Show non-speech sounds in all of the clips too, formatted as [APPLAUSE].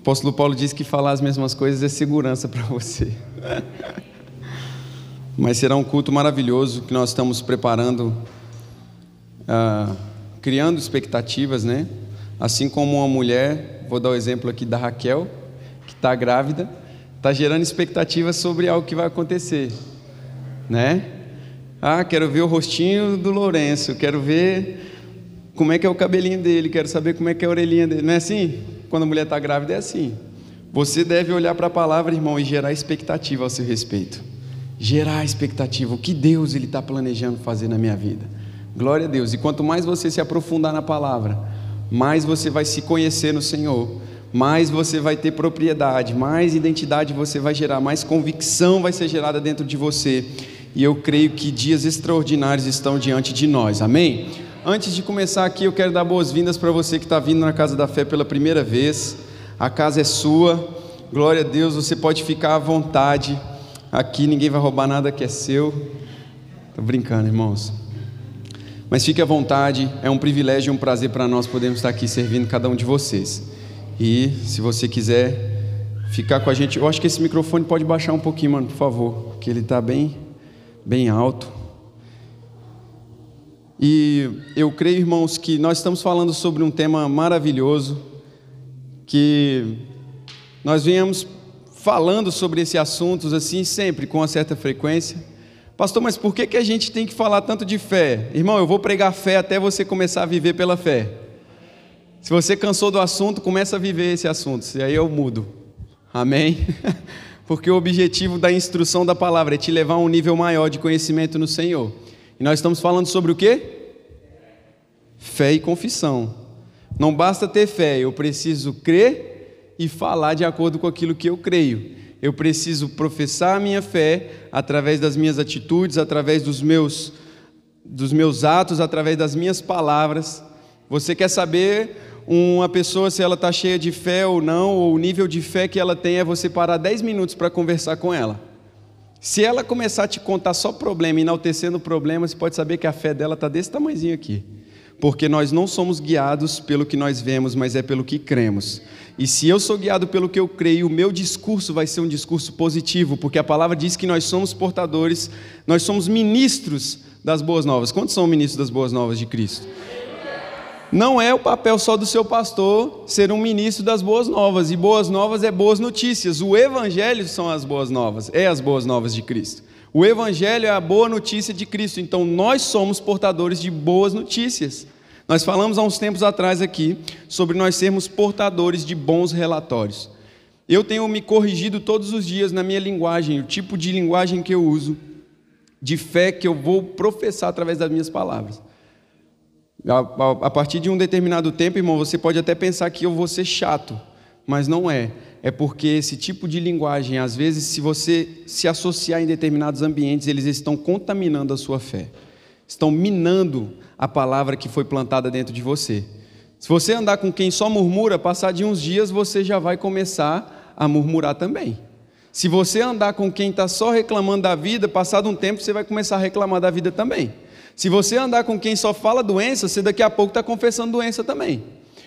O apóstolo Paulo diz que falar as mesmas coisas é segurança para você. Mas será um culto maravilhoso que nós estamos preparando, ah, criando expectativas, né? Assim como uma mulher, vou dar o exemplo aqui da Raquel, que está grávida, está gerando expectativas sobre algo que vai acontecer, né? Ah, quero ver o rostinho do Lourenço, quero ver como é que é o cabelinho dele, quero saber como é que é a orelhinha dele. Não é assim? Quando a mulher está grávida é assim. Você deve olhar para a palavra, irmão, e gerar expectativa ao seu respeito. Gerar expectativa, o que Deus ele está planejando fazer na minha vida. Glória a Deus. E quanto mais você se aprofundar na palavra, mais você vai se conhecer no Senhor, mais você vai ter propriedade, mais identidade você vai gerar, mais convicção vai ser gerada dentro de você e eu creio que dias extraordinários estão diante de nós, amém? Antes de começar aqui, eu quero dar boas-vindas para você que está vindo na Casa da Fé pela primeira vez. A casa é sua, glória a Deus, você pode ficar à vontade. Aqui ninguém vai roubar nada que é seu. Estou brincando, irmãos. Mas fique à vontade, é um privilégio e um prazer para nós podermos estar aqui servindo cada um de vocês. E se você quiser ficar com a gente, eu acho que esse microfone pode baixar um pouquinho, mano, por favor, porque ele está bem bem alto. E eu creio, irmãos, que nós estamos falando sobre um tema maravilhoso, que nós viemos falando sobre esses assuntos assim sempre, com uma certa frequência. Pastor, mas por que, que a gente tem que falar tanto de fé? Irmão, eu vou pregar fé até você começar a viver pela fé. Se você cansou do assunto, começa a viver esse assunto, e aí eu mudo. Amém? [LAUGHS] porque o objetivo da instrução da palavra é te levar a um nível maior de conhecimento no Senhor. E nós estamos falando sobre o quê? Fé e confissão. Não basta ter fé, eu preciso crer e falar de acordo com aquilo que eu creio. Eu preciso professar a minha fé através das minhas atitudes, através dos meus dos meus atos, através das minhas palavras. Você quer saber uma pessoa se ela está cheia de fé ou não, ou o nível de fé que ela tem, é você parar 10 minutos para conversar com ela. Se ela começar a te contar só problema, enaltecendo problema, você pode saber que a fé dela está desse tamanhozinho aqui. Porque nós não somos guiados pelo que nós vemos, mas é pelo que cremos. E se eu sou guiado pelo que eu creio, o meu discurso vai ser um discurso positivo, porque a palavra diz que nós somos portadores, nós somos ministros das boas novas. Quantos são ministros das boas novas de Cristo? Não é o papel só do seu pastor ser um ministro das boas novas, e boas novas é boas notícias. O evangelho são as boas novas, é as boas novas de Cristo. O evangelho é a boa notícia de Cristo, então nós somos portadores de boas notícias. Nós falamos há uns tempos atrás aqui sobre nós sermos portadores de bons relatórios. Eu tenho me corrigido todos os dias na minha linguagem, o tipo de linguagem que eu uso, de fé que eu vou professar através das minhas palavras. A, partir de um determinado tempo, irmão, você pode até pensar que eu vou ser chato, mas não é. É porque esse tipo de linguagem, às vezes, se você se associar em determinados ambientes, eles estão contaminando a sua fé, estão minando a palavra que foi plantada dentro de você. Se você andar com quem só murmura, passar de uns dias você já vai começar a murmurar também. Se você andar com quem está só reclamando da vida, passado um tempo você vai começar a reclamar da vida também. Se você andar com quem só fala doença, você daqui a pouco está confessando doença também.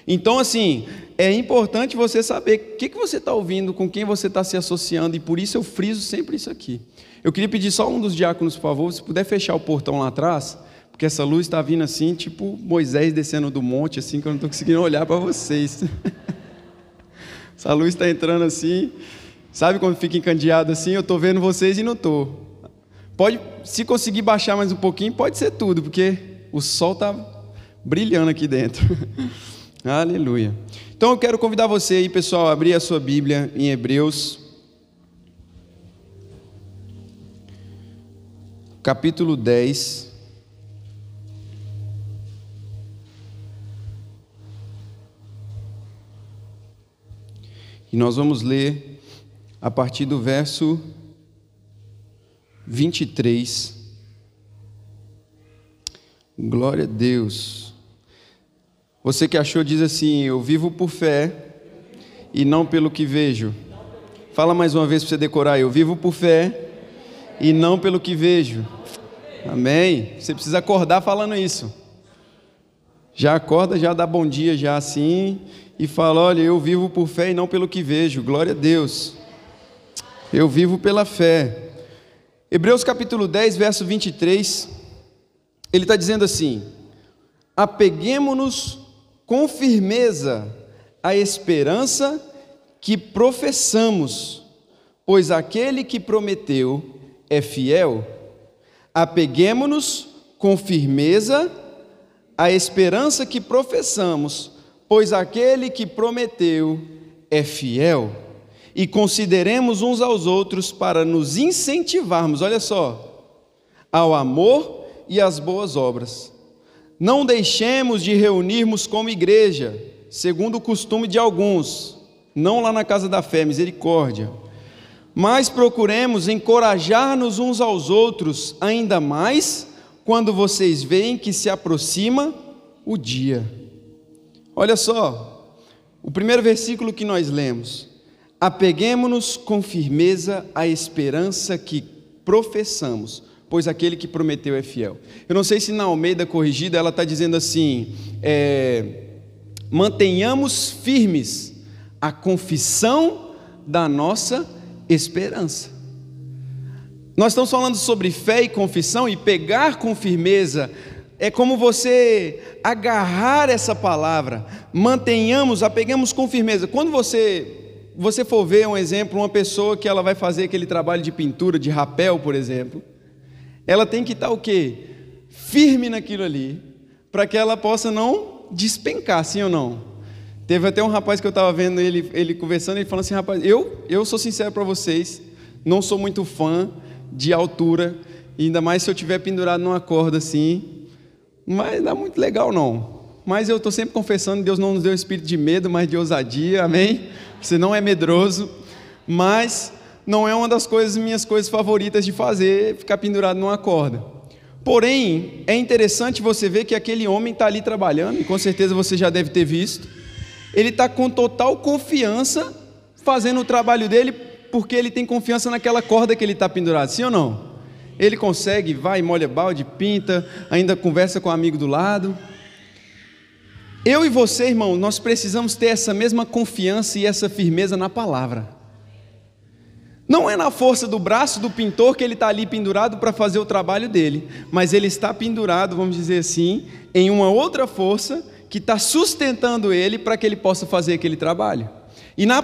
Então, assim, é importante você saber o que, que você está ouvindo, com quem você está se associando, e por isso eu friso sempre isso aqui. Eu queria pedir só um dos diáconos, por favor, se puder fechar o portão lá atrás, porque essa luz está vindo assim, tipo Moisés descendo do monte, assim, que eu não estou conseguindo [LAUGHS] olhar para vocês. [LAUGHS] essa luz está entrando assim, sabe quando fica encandeado assim? Eu estou vendo vocês e não estou. Pode, se conseguir baixar mais um pouquinho, pode ser tudo, porque o sol está brilhando aqui dentro. [LAUGHS] Aleluia. Então eu quero convidar você aí, pessoal, a abrir a sua Bíblia em Hebreus, capítulo 10. E nós vamos ler a partir do verso 23. Glória a Deus. Você que achou, diz assim: Eu vivo por fé e não pelo que vejo. Fala mais uma vez para você decorar: Eu vivo por fé e não pelo que vejo. Amém? Você precisa acordar falando isso. Já acorda, já dá bom dia, já assim, e fala: Olha, eu vivo por fé e não pelo que vejo, glória a Deus. Eu vivo pela fé. Hebreus capítulo 10, verso 23, ele está dizendo assim: Apeguemos-nos com firmeza à esperança que professamos, pois aquele que prometeu é fiel. Apeguemos-nos com firmeza à esperança que professamos, pois aquele que prometeu é fiel. E consideremos uns aos outros para nos incentivarmos, olha só, ao amor e às boas obras. Não deixemos de reunirmos como igreja, segundo o costume de alguns, não lá na casa da fé, misericórdia. Mas procuremos encorajar-nos uns aos outros, ainda mais quando vocês veem que se aproxima o dia. Olha só, o primeiro versículo que nós lemos: Apeguemos-nos com firmeza à esperança que professamos, pois aquele que prometeu é fiel. Eu não sei se na Almeida Corrigida ela está dizendo assim: é, mantenhamos firmes a confissão da nossa esperança. Nós estamos falando sobre fé e confissão e pegar com firmeza é como você agarrar essa palavra. Mantenhamos, apeguemos com firmeza. Quando você você for ver um exemplo, uma pessoa que ela vai fazer aquele trabalho de pintura, de rapel, por exemplo, ela tem que estar o quê? Firme naquilo ali, para que ela possa não despencar, sim ou não? Teve até um rapaz que eu estava vendo ele, ele conversando, ele falando assim, rapaz, eu, eu sou sincero para vocês, não sou muito fã de altura, ainda mais se eu tiver pendurado numa corda assim, não vai dar muito legal não. Mas eu estou sempre confessando, Deus não nos deu espírito de medo, mas de ousadia, amém? Você não é medroso, mas não é uma das coisas minhas coisas favoritas de fazer, ficar pendurado numa corda. Porém, é interessante você ver que aquele homem está ali trabalhando, e com certeza você já deve ter visto. Ele está com total confiança fazendo o trabalho dele, porque ele tem confiança naquela corda que ele está pendurado, sim ou não? Ele consegue, vai, molha balde, pinta, ainda conversa com o amigo do lado. Eu e você, irmão, nós precisamos ter essa mesma confiança e essa firmeza na palavra. Não é na força do braço do pintor que ele está ali pendurado para fazer o trabalho dele, mas ele está pendurado, vamos dizer assim, em uma outra força que está sustentando ele para que ele possa fazer aquele trabalho. E na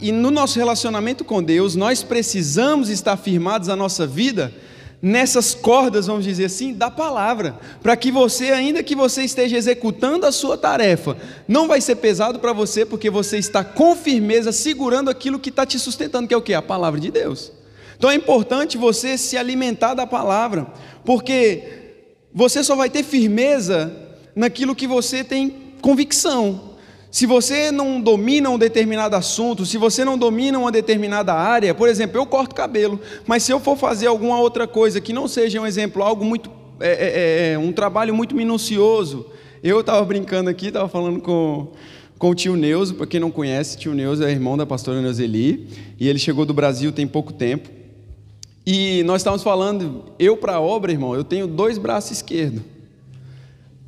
e no nosso relacionamento com Deus, nós precisamos estar firmados a nossa vida nessas cordas, vamos dizer assim, da palavra, para que você, ainda que você esteja executando a sua tarefa, não vai ser pesado para você, porque você está com firmeza segurando aquilo que está te sustentando, que é o que? A palavra de Deus. Então é importante você se alimentar da palavra, porque você só vai ter firmeza naquilo que você tem convicção. Se você não domina um determinado assunto, se você não domina uma determinada área, por exemplo, eu corto cabelo, mas se eu for fazer alguma outra coisa que não seja um exemplo, algo muito, é, é, é, é um trabalho muito minucioso, eu estava brincando aqui, estava falando com, com o tio Neuso, para quem não conhece, tio Neuso é irmão da pastora Neuzeli, e ele chegou do Brasil tem pouco tempo, e nós estávamos falando, eu para a obra, irmão, eu tenho dois braços esquerdos,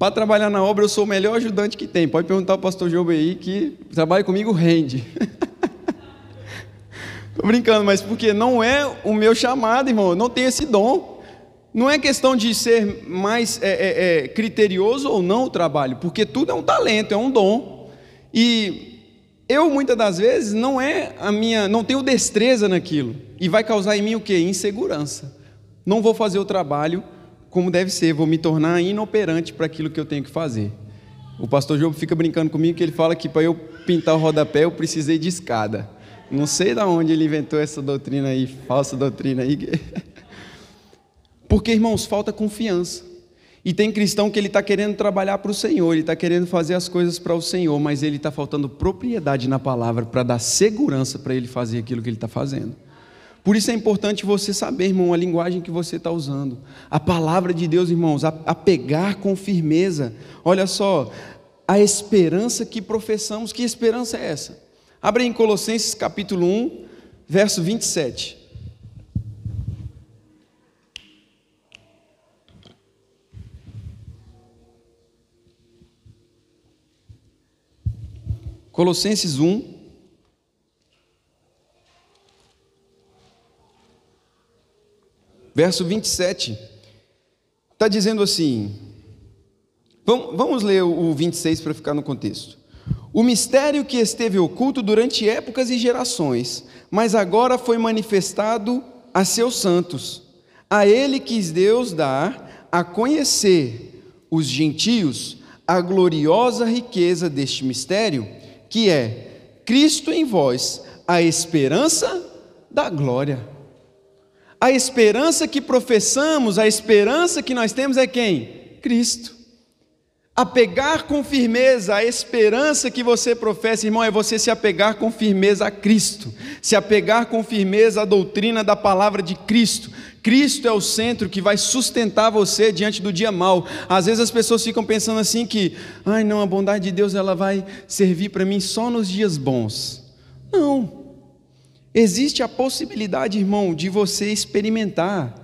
para trabalhar na obra, eu sou o melhor ajudante que tem. Pode perguntar ao pastor João aí, que trabalha comigo, rende. [LAUGHS] Estou brincando, mas porque não é o meu chamado, irmão. Eu não tenho esse dom. Não é questão de ser mais é, é, é, criterioso ou não o trabalho, porque tudo é um talento, é um dom. E eu, muitas das vezes, não é a minha, não tenho destreza naquilo. E vai causar em mim o quê? Insegurança. Não vou fazer o trabalho como deve ser, vou me tornar inoperante para aquilo que eu tenho que fazer. O pastor João fica brincando comigo que ele fala que para eu pintar o rodapé eu precisei de escada. Não sei de onde ele inventou essa doutrina aí, falsa doutrina aí. [LAUGHS] Porque, irmãos, falta confiança. E tem cristão que ele está querendo trabalhar para o Senhor, ele está querendo fazer as coisas para o Senhor, mas ele está faltando propriedade na palavra para dar segurança para ele fazer aquilo que ele está fazendo. Por isso é importante você saber, irmão, a linguagem que você está usando. A palavra de Deus, irmãos, a, a pegar com firmeza. Olha só, a esperança que professamos, que esperança é essa? Abre em Colossenses capítulo 1, verso 27. Colossenses 1. Verso 27. Está dizendo assim. Vamos ler o 26 para ficar no contexto. O mistério que esteve oculto durante épocas e gerações, mas agora foi manifestado a seus santos. A ele quis Deus dar a conhecer os gentios a gloriosa riqueza deste mistério, que é Cristo em vós, a esperança da glória. A esperança que professamos, a esperança que nós temos é quem? Cristo. Apegar com firmeza a esperança que você professa, irmão, é você se apegar com firmeza a Cristo, se apegar com firmeza à doutrina da palavra de Cristo. Cristo é o centro que vai sustentar você diante do dia mal. Às vezes as pessoas ficam pensando assim que, ai não, a bondade de Deus ela vai servir para mim só nos dias bons. Não. Existe a possibilidade, irmão, de você experimentar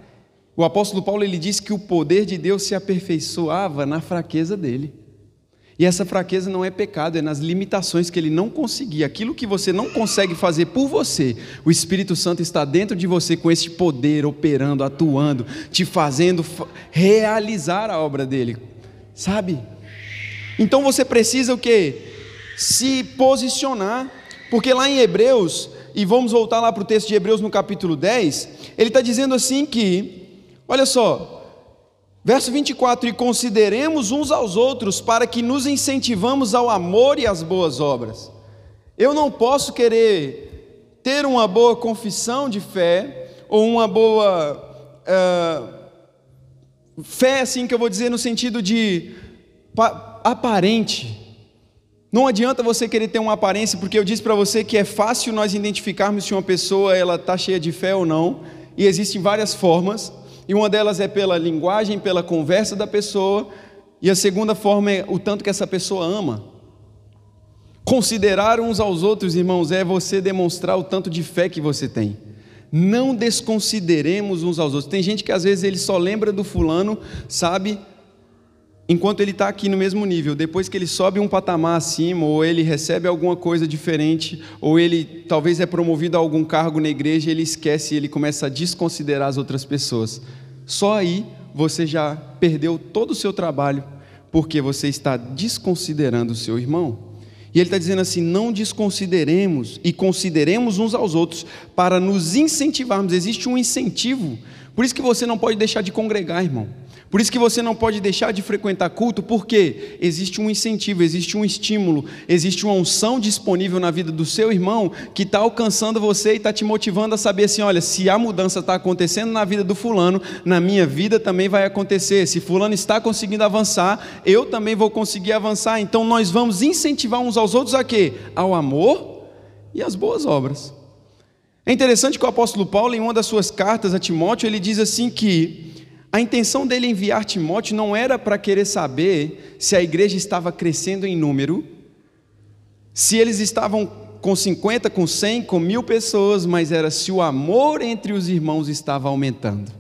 o apóstolo Paulo ele diz que o poder de Deus se aperfeiçoava na fraqueza dele. E essa fraqueza não é pecado, é nas limitações que ele não conseguia. Aquilo que você não consegue fazer por você, o Espírito Santo está dentro de você com esse poder operando, atuando, te fazendo realizar a obra dele. Sabe? Então você precisa o quê? Se posicionar, porque lá em Hebreus, e vamos voltar lá para o texto de Hebreus no capítulo 10, ele está dizendo assim que Olha só, verso 24: E consideremos uns aos outros para que nos incentivamos ao amor e às boas obras. Eu não posso querer ter uma boa confissão de fé, ou uma boa uh, fé, assim que eu vou dizer, no sentido de aparente. Não adianta você querer ter uma aparência, porque eu disse para você que é fácil nós identificarmos se uma pessoa ela está cheia de fé ou não, e existem várias formas. E uma delas é pela linguagem, pela conversa da pessoa, e a segunda forma é o tanto que essa pessoa ama. Considerar uns aos outros, irmãos, é você demonstrar o tanto de fé que você tem. Não desconsideremos uns aos outros. Tem gente que às vezes ele só lembra do fulano, sabe, enquanto ele está aqui no mesmo nível. Depois que ele sobe um patamar acima, ou ele recebe alguma coisa diferente, ou ele talvez é promovido a algum cargo na igreja, ele esquece e ele começa a desconsiderar as outras pessoas. Só aí você já perdeu todo o seu trabalho, porque você está desconsiderando o seu irmão. E ele está dizendo assim: não desconsideremos e consideremos uns aos outros para nos incentivarmos. Existe um incentivo. Por isso que você não pode deixar de congregar, irmão. Por isso que você não pode deixar de frequentar culto, porque existe um incentivo, existe um estímulo, existe uma unção disponível na vida do seu irmão que está alcançando você e está te motivando a saber assim: olha, se a mudança está acontecendo na vida do fulano, na minha vida também vai acontecer. Se fulano está conseguindo avançar, eu também vou conseguir avançar. Então nós vamos incentivar uns aos outros a quê? Ao amor e às boas obras. É interessante que o apóstolo Paulo, em uma das suas cartas a Timóteo, ele diz assim que a intenção dele enviar Timóteo não era para querer saber se a igreja estava crescendo em número, se eles estavam com 50, com 100, com mil pessoas, mas era se o amor entre os irmãos estava aumentando.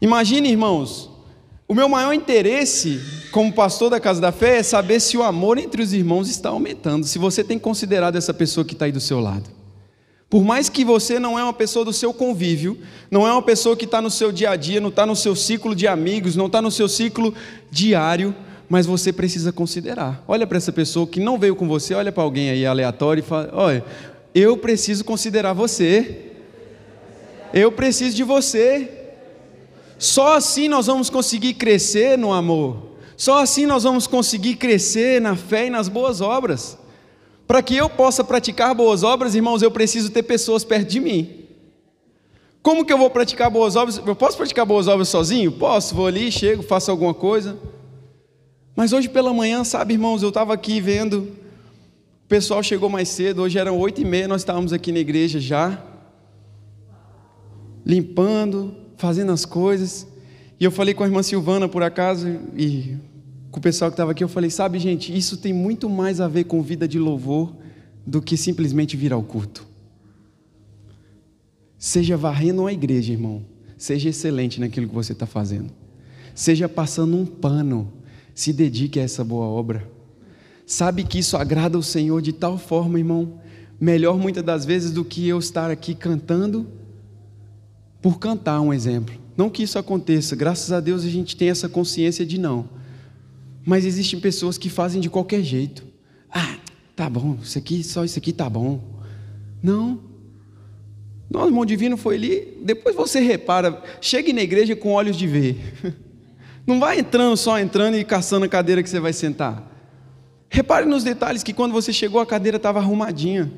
Imagine, irmãos, o meu maior interesse como pastor da Casa da Fé é saber se o amor entre os irmãos está aumentando, se você tem considerado essa pessoa que está aí do seu lado. Por mais que você não é uma pessoa do seu convívio, não é uma pessoa que está no seu dia a dia, não está no seu ciclo de amigos, não está no seu ciclo diário, mas você precisa considerar. Olha para essa pessoa que não veio com você, olha para alguém aí aleatório e fala: olha, eu preciso considerar você. Eu preciso de você. Só assim nós vamos conseguir crescer no amor. Só assim nós vamos conseguir crescer na fé e nas boas obras. Para que eu possa praticar boas obras, irmãos, eu preciso ter pessoas perto de mim. Como que eu vou praticar boas obras? Eu posso praticar boas obras sozinho? Posso, vou ali, chego, faço alguma coisa. Mas hoje pela manhã, sabe, irmãos, eu estava aqui vendo, o pessoal chegou mais cedo, hoje eram oito e meia, nós estávamos aqui na igreja já, limpando, fazendo as coisas. E eu falei com a irmã Silvana, por acaso, e com o pessoal que estava aqui, eu falei: sabe, gente, isso tem muito mais a ver com vida de louvor do que simplesmente vir ao culto. Seja varrendo uma igreja, irmão. Seja excelente naquilo que você está fazendo. Seja passando um pano. Se dedique a essa boa obra. Sabe que isso agrada o Senhor de tal forma, irmão, melhor muitas das vezes do que eu estar aqui cantando por cantar um exemplo. Não que isso aconteça, graças a Deus a gente tem essa consciência de não. Mas existem pessoas que fazem de qualquer jeito. Ah, tá bom, isso aqui, só isso aqui tá bom. Não. Nosso irmão divino foi ali, depois você repara, chegue na igreja com olhos de ver. [LAUGHS] Não vai entrando só entrando e caçando a cadeira que você vai sentar. Repare nos detalhes que quando você chegou a cadeira estava arrumadinha.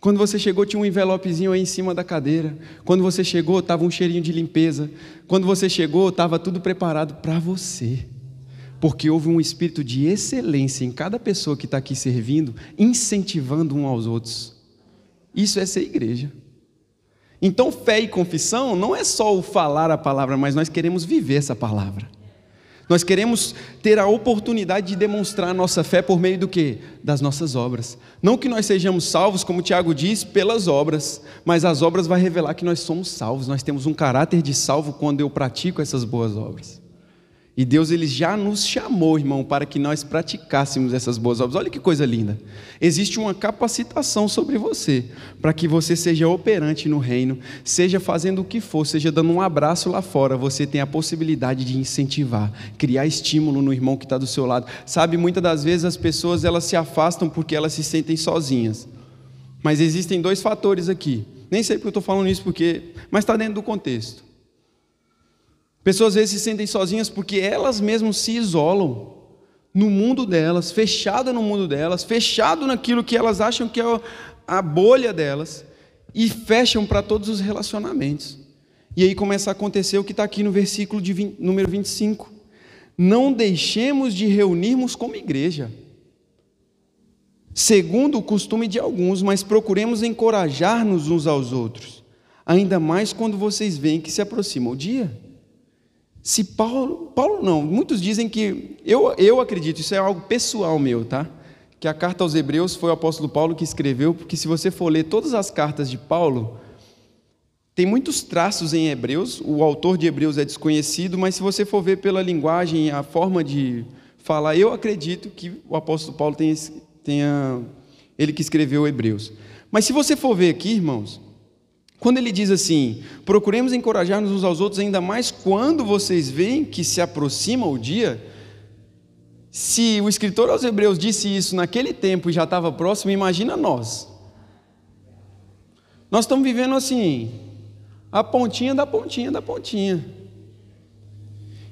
Quando você chegou, tinha um envelopezinho aí em cima da cadeira. Quando você chegou, estava um cheirinho de limpeza. Quando você chegou, estava tudo preparado para você. Porque houve um espírito de excelência em cada pessoa que está aqui servindo, incentivando um aos outros. Isso é ser igreja. Então, fé e confissão não é só o falar a palavra, mas nós queremos viver essa palavra. Nós queremos ter a oportunidade de demonstrar nossa fé por meio do que? Das nossas obras. Não que nós sejamos salvos, como Tiago diz, pelas obras, mas as obras vão revelar que nós somos salvos. Nós temos um caráter de salvo quando eu pratico essas boas obras. E Deus ele já nos chamou, irmão, para que nós praticássemos essas boas obras. Olha que coisa linda. Existe uma capacitação sobre você, para que você seja operante no reino, seja fazendo o que for, seja dando um abraço lá fora, você tem a possibilidade de incentivar, criar estímulo no irmão que está do seu lado. Sabe, muitas das vezes as pessoas elas se afastam porque elas se sentem sozinhas. Mas existem dois fatores aqui. Nem sei porque eu estou falando isso, porque, mas está dentro do contexto. Pessoas às vezes se sentem sozinhas porque elas mesmas se isolam no mundo delas, fechada no mundo delas, fechado naquilo que elas acham que é a bolha delas e fecham para todos os relacionamentos. E aí começa a acontecer o que está aqui no versículo de 20, número 25. Não deixemos de reunirmos como igreja, segundo o costume de alguns, mas procuremos encorajar-nos uns aos outros, ainda mais quando vocês veem que se aproxima o dia. Se Paulo, Paulo não, muitos dizem que, eu, eu acredito, isso é algo pessoal meu, tá? Que a carta aos Hebreus foi o apóstolo Paulo que escreveu, porque se você for ler todas as cartas de Paulo, tem muitos traços em Hebreus, o autor de Hebreus é desconhecido, mas se você for ver pela linguagem, a forma de falar, eu acredito que o apóstolo Paulo tenha, tenha ele que escreveu Hebreus. Mas se você for ver aqui, irmãos, quando ele diz assim: procuremos encorajar-nos uns aos outros, ainda mais quando vocês veem que se aproxima o dia. Se o escritor aos Hebreus disse isso naquele tempo e já estava próximo, imagina nós. Nós estamos vivendo assim, a pontinha da pontinha da pontinha.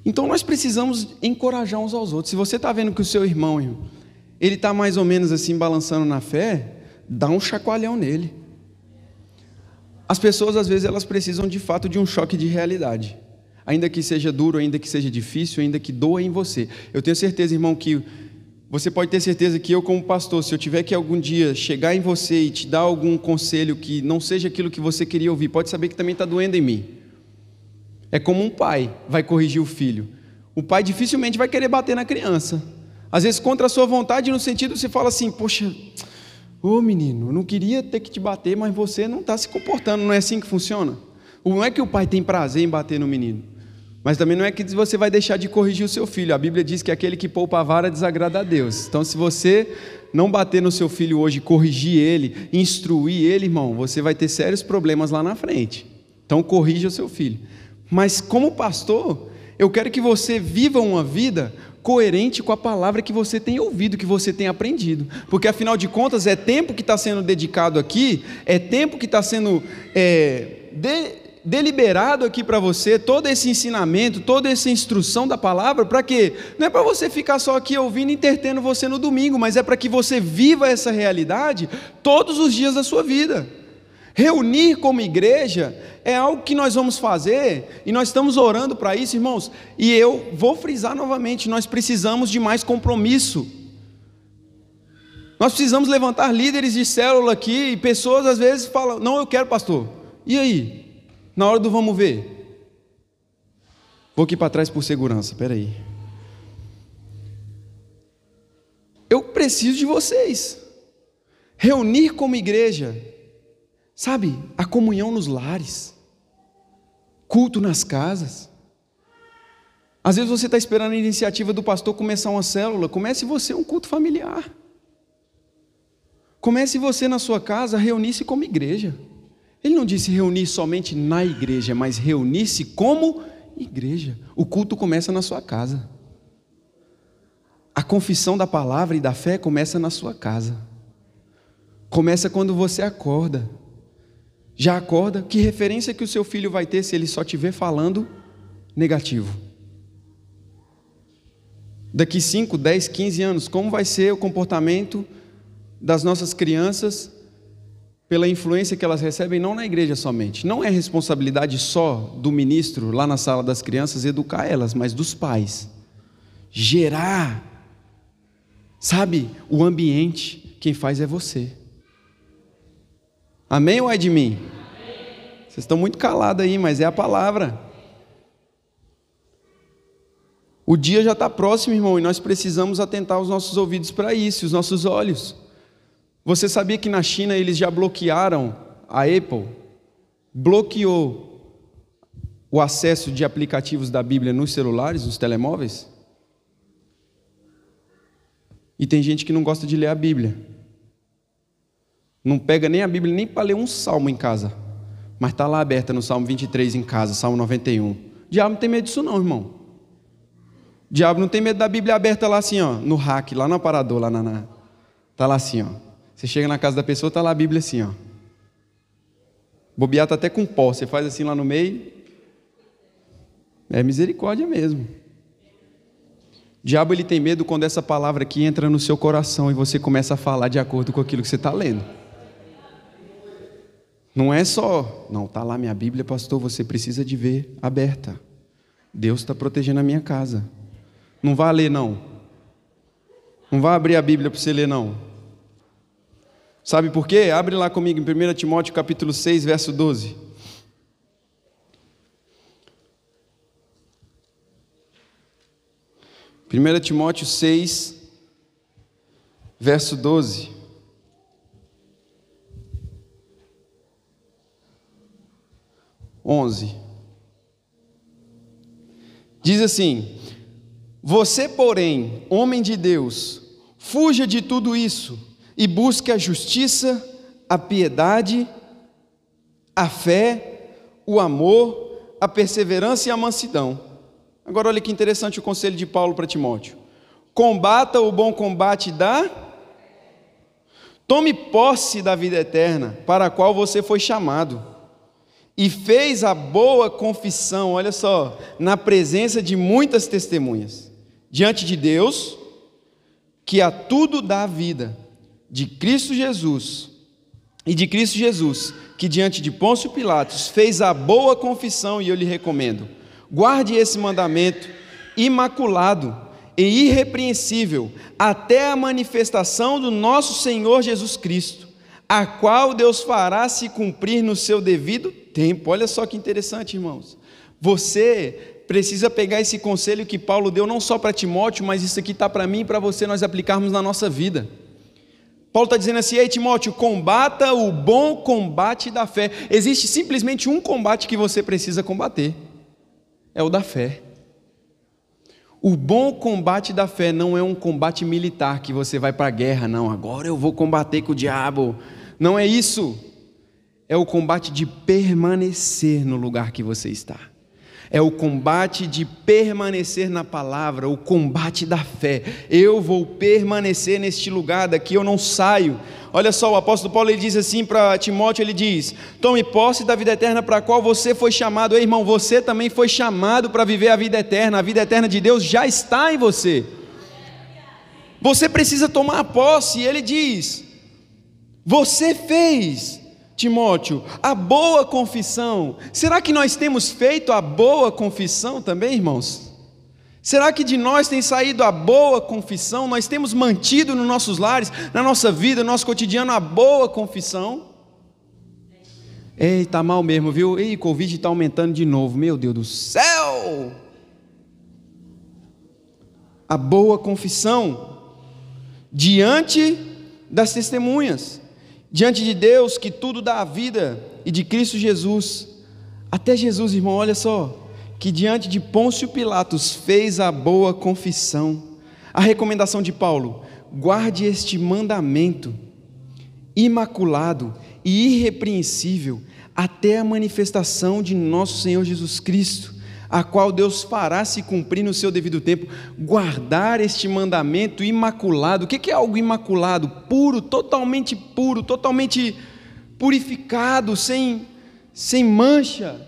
Então nós precisamos encorajar uns aos outros. Se você está vendo que o seu irmão, ele está mais ou menos assim balançando na fé, dá um chacoalhão nele. As pessoas às vezes elas precisam de fato de um choque de realidade. Ainda que seja duro, ainda que seja difícil, ainda que doa em você. Eu tenho certeza, irmão, que você pode ter certeza que eu, como pastor, se eu tiver que algum dia chegar em você e te dar algum conselho que não seja aquilo que você queria ouvir, pode saber que também está doendo em mim. É como um pai vai corrigir o filho. O pai dificilmente vai querer bater na criança. Às vezes contra a sua vontade, no sentido você fala assim, poxa, Ô oh, menino, eu não queria ter que te bater, mas você não está se comportando, não é assim que funciona? Não é que o pai tem prazer em bater no menino, mas também não é que você vai deixar de corrigir o seu filho. A Bíblia diz que aquele que poupa a vara desagrada a Deus. Então, se você não bater no seu filho hoje, corrigir ele, instruir ele, irmão, você vai ter sérios problemas lá na frente. Então, corrija o seu filho. Mas, como pastor, eu quero que você viva uma vida coerente com a palavra que você tem ouvido, que você tem aprendido. Porque afinal de contas, é tempo que está sendo dedicado aqui, é tempo que está sendo é, de, deliberado aqui para você, todo esse ensinamento, toda essa instrução da palavra, para quê? Não é para você ficar só aqui ouvindo e entretendo você no domingo, mas é para que você viva essa realidade todos os dias da sua vida. Reunir como igreja é algo que nós vamos fazer e nós estamos orando para isso, irmãos. E eu vou frisar novamente: nós precisamos de mais compromisso. Nós precisamos levantar líderes de célula aqui e pessoas às vezes falam: Não, eu quero, pastor. E aí? Na hora do vamos ver. Vou aqui para trás por segurança, espera aí. Eu preciso de vocês. Reunir como igreja Sabe, a comunhão nos lares, culto nas casas. Às vezes você está esperando a iniciativa do pastor começar uma célula, comece você um culto familiar. Comece você na sua casa a reunir-se como igreja. Ele não disse reunir somente na igreja, mas reunir-se como igreja. O culto começa na sua casa. A confissão da palavra e da fé começa na sua casa. Começa quando você acorda. Já acorda? Que referência que o seu filho vai ter se ele só estiver falando negativo? Daqui 5, 10, 15 anos, como vai ser o comportamento das nossas crianças pela influência que elas recebem, não na igreja somente. Não é responsabilidade só do ministro lá na sala das crianças educar elas, mas dos pais. Gerar, sabe, o ambiente, quem faz é você. Amém ou é de mim? Vocês estão muito calados aí, mas é a palavra. O dia já está próximo, irmão, e nós precisamos atentar os nossos ouvidos para isso, os nossos olhos. Você sabia que na China eles já bloquearam a Apple? Bloqueou o acesso de aplicativos da Bíblia nos celulares, nos telemóveis? E tem gente que não gosta de ler a Bíblia. Não pega nem a Bíblia nem para ler um salmo em casa. Mas está lá aberta no Salmo 23 em casa, Salmo 91. O diabo não tem medo disso não, irmão. O diabo não tem medo da Bíblia aberta lá assim, ó, no rack, lá no aparador, lá na. Tá lá assim, ó. Você chega na casa da pessoa, tá lá a Bíblia assim, ó. Bobear tá até com pó, você faz assim lá no meio. É misericórdia mesmo. O diabo ele tem medo quando essa palavra aqui entra no seu coração e você começa a falar de acordo com aquilo que você está lendo. Não é só, não, tá lá minha Bíblia, pastor, você precisa de ver aberta. Deus está protegendo a minha casa. Não vá ler, não. Não vá abrir a Bíblia para você ler, não. Sabe por quê? Abre lá comigo em 1 Timóteo capítulo 6, verso 12. Primeira Timóteo 6, verso 12. Onze. Diz assim: você, porém, homem de Deus, fuja de tudo isso e busque a justiça, a piedade, a fé, o amor, a perseverança e a mansidão. Agora, olha que interessante o conselho de Paulo para Timóteo: combata o bom combate da. Tome posse da vida eterna, para a qual você foi chamado e fez a boa confissão, olha só, na presença de muitas testemunhas diante de Deus, que a tudo dá vida, de Cristo Jesus, e de Cristo Jesus, que diante de Pôncio Pilatos fez a boa confissão, e eu lhe recomendo, guarde esse mandamento imaculado e irrepreensível até a manifestação do nosso Senhor Jesus Cristo, a qual Deus fará se cumprir no seu devido tempo. Olha só que interessante, irmãos. Você precisa pegar esse conselho que Paulo deu não só para Timóteo, mas isso aqui está para mim e para você nós aplicarmos na nossa vida. Paulo está dizendo assim: Ei, Timóteo, combata o bom combate da fé. Existe simplesmente um combate que você precisa combater: é o da fé. O bom combate da fé não é um combate militar que você vai para a guerra, não. Agora eu vou combater com o diabo. Não é isso. É o combate de permanecer no lugar que você está é o combate de permanecer na palavra, o combate da fé. Eu vou permanecer neste lugar, daqui eu não saio. Olha só, o apóstolo Paulo ele diz assim para Timóteo, ele diz: "Tome posse da vida eterna para a qual você foi chamado". Ei, irmão, você também foi chamado para viver a vida eterna. A vida eterna de Deus já está em você. Você precisa tomar posse, ele diz: "Você fez Timóteo, a boa confissão. Será que nós temos feito a boa confissão também, irmãos? Será que de nós tem saído a boa confissão? Nós temos mantido nos nossos lares, na nossa vida, no nosso cotidiano, a boa confissão? Ei, tá mal mesmo, viu? Ei, Covid está aumentando de novo, meu Deus do céu! A boa confissão diante das testemunhas diante de Deus que tudo dá a vida e de Cristo Jesus. Até Jesus, irmão, olha só, que diante de Pôncio Pilatos fez a boa confissão. A recomendação de Paulo: guarde este mandamento imaculado e irrepreensível até a manifestação de nosso Senhor Jesus Cristo, a qual Deus fará se cumprir no seu devido tempo. Guardar este mandamento imaculado. O que é algo imaculado? Puro, totalmente puro, totalmente purificado, sem, sem mancha,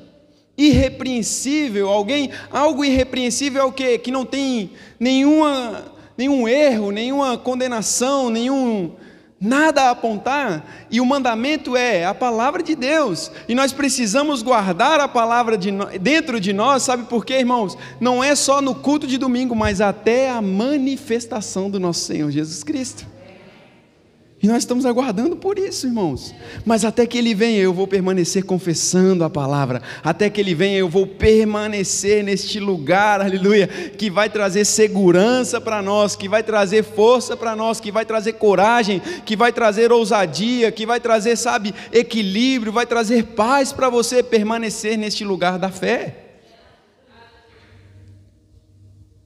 irrepreensível. Alguém, algo irrepreensível é o quê? Que não tem nenhuma, nenhum erro, nenhuma condenação, nenhum nada a apontar, e o mandamento é a palavra de Deus, e nós precisamos guardar a palavra de dentro de nós, sabe por quê, irmãos? Não é só no culto de domingo, mas até a manifestação do nosso Senhor Jesus Cristo. E nós estamos aguardando por isso, irmãos. Mas até que Ele venha, eu vou permanecer confessando a palavra. Até que Ele venha, eu vou permanecer neste lugar, aleluia, que vai trazer segurança para nós, que vai trazer força para nós, que vai trazer coragem, que vai trazer ousadia, que vai trazer, sabe, equilíbrio, vai trazer paz para você permanecer neste lugar da fé.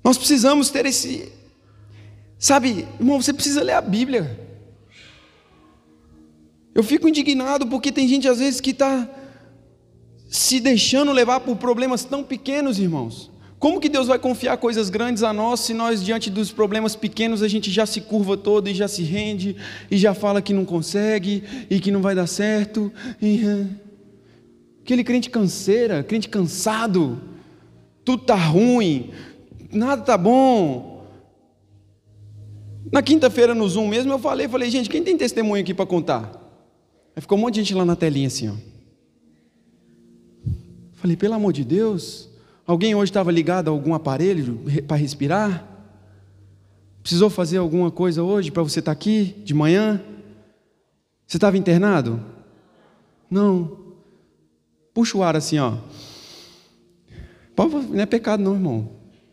Nós precisamos ter esse. Sabe, irmão, você precisa ler a Bíblia. Eu fico indignado porque tem gente às vezes que está se deixando levar por problemas tão pequenos, irmãos. Como que Deus vai confiar coisas grandes a nós se nós, diante dos problemas pequenos, a gente já se curva todo e já se rende e já fala que não consegue e que não vai dar certo? E, aquele crente canseira, crente cansado, tudo está ruim, nada está bom. Na quinta-feira no Zoom mesmo eu falei, falei, gente, quem tem testemunho aqui para contar? Aí ficou um monte de gente lá na telinha assim, ó. Falei, pelo amor de Deus, alguém hoje estava ligado a algum aparelho para respirar? Precisou fazer alguma coisa hoje para você estar tá aqui de manhã? Você estava internado? Não. Puxa o ar assim, ó. Não é pecado não, irmão.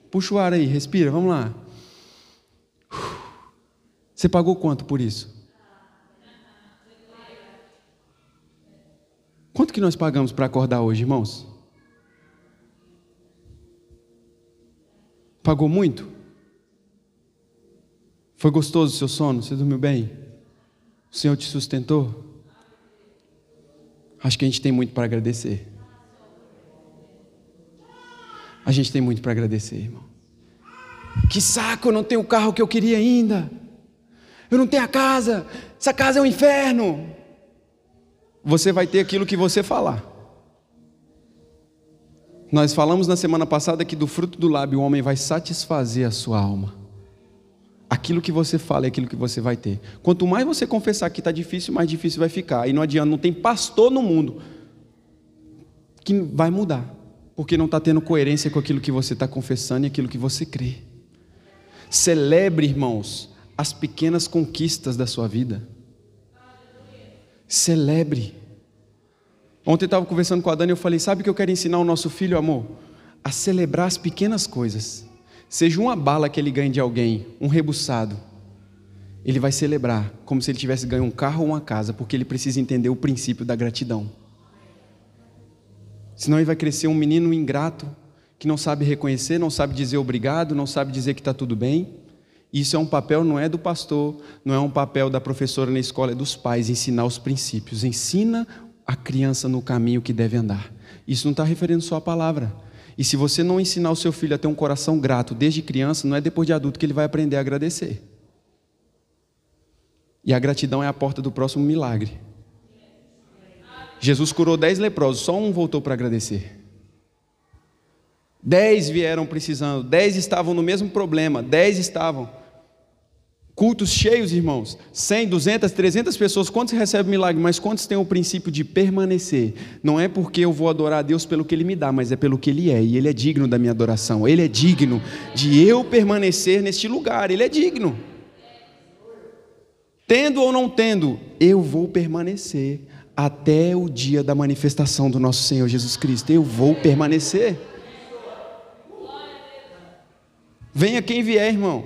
Puxa o ar aí, respira, vamos lá. Você pagou quanto por isso? Quanto que nós pagamos para acordar hoje, irmãos? Pagou muito? Foi gostoso o seu sono? Você dormiu bem? O Senhor te sustentou? Acho que a gente tem muito para agradecer. A gente tem muito para agradecer, irmão. Que saco, eu não tenho o carro que eu queria ainda. Eu não tenho a casa. Essa casa é um inferno você vai ter aquilo que você falar. Nós falamos na semana passada que do fruto do lábio o homem vai satisfazer a sua alma. Aquilo que você fala é aquilo que você vai ter. Quanto mais você confessar que está difícil, mais difícil vai ficar. E não adianta, não tem pastor no mundo que vai mudar, porque não está tendo coerência com aquilo que você está confessando e aquilo que você crê. Celebre, irmãos, as pequenas conquistas da sua vida. Celebre. Ontem eu estava conversando com a Dani e eu falei: sabe o que eu quero ensinar o nosso filho, amor? A celebrar as pequenas coisas. Seja uma bala que ele ganhe de alguém, um rebuçado. Ele vai celebrar como se ele tivesse ganho um carro ou uma casa, porque ele precisa entender o princípio da gratidão. Senão ele vai crescer um menino ingrato, que não sabe reconhecer, não sabe dizer obrigado, não sabe dizer que está tudo bem. Isso é um papel, não é do pastor, não é um papel da professora na escola, é dos pais, ensinar os princípios. Ensina a criança no caminho que deve andar. Isso não está referindo só à palavra. E se você não ensinar o seu filho a ter um coração grato desde criança, não é depois de adulto que ele vai aprender a agradecer. E a gratidão é a porta do próximo milagre. Jesus curou dez leprosos, só um voltou para agradecer. Dez vieram precisando, dez estavam no mesmo problema, dez estavam. Cultos cheios, irmãos. 100, 200, 300 pessoas. Quantos recebem milagre? Mas quantos têm o princípio de permanecer? Não é porque eu vou adorar a Deus pelo que Ele me dá, mas é pelo que Ele é. E Ele é digno da minha adoração. Ele é digno de eu permanecer neste lugar. Ele é digno. Tendo ou não tendo, eu vou permanecer até o dia da manifestação do nosso Senhor Jesus Cristo. Eu vou permanecer. Venha quem vier, irmão.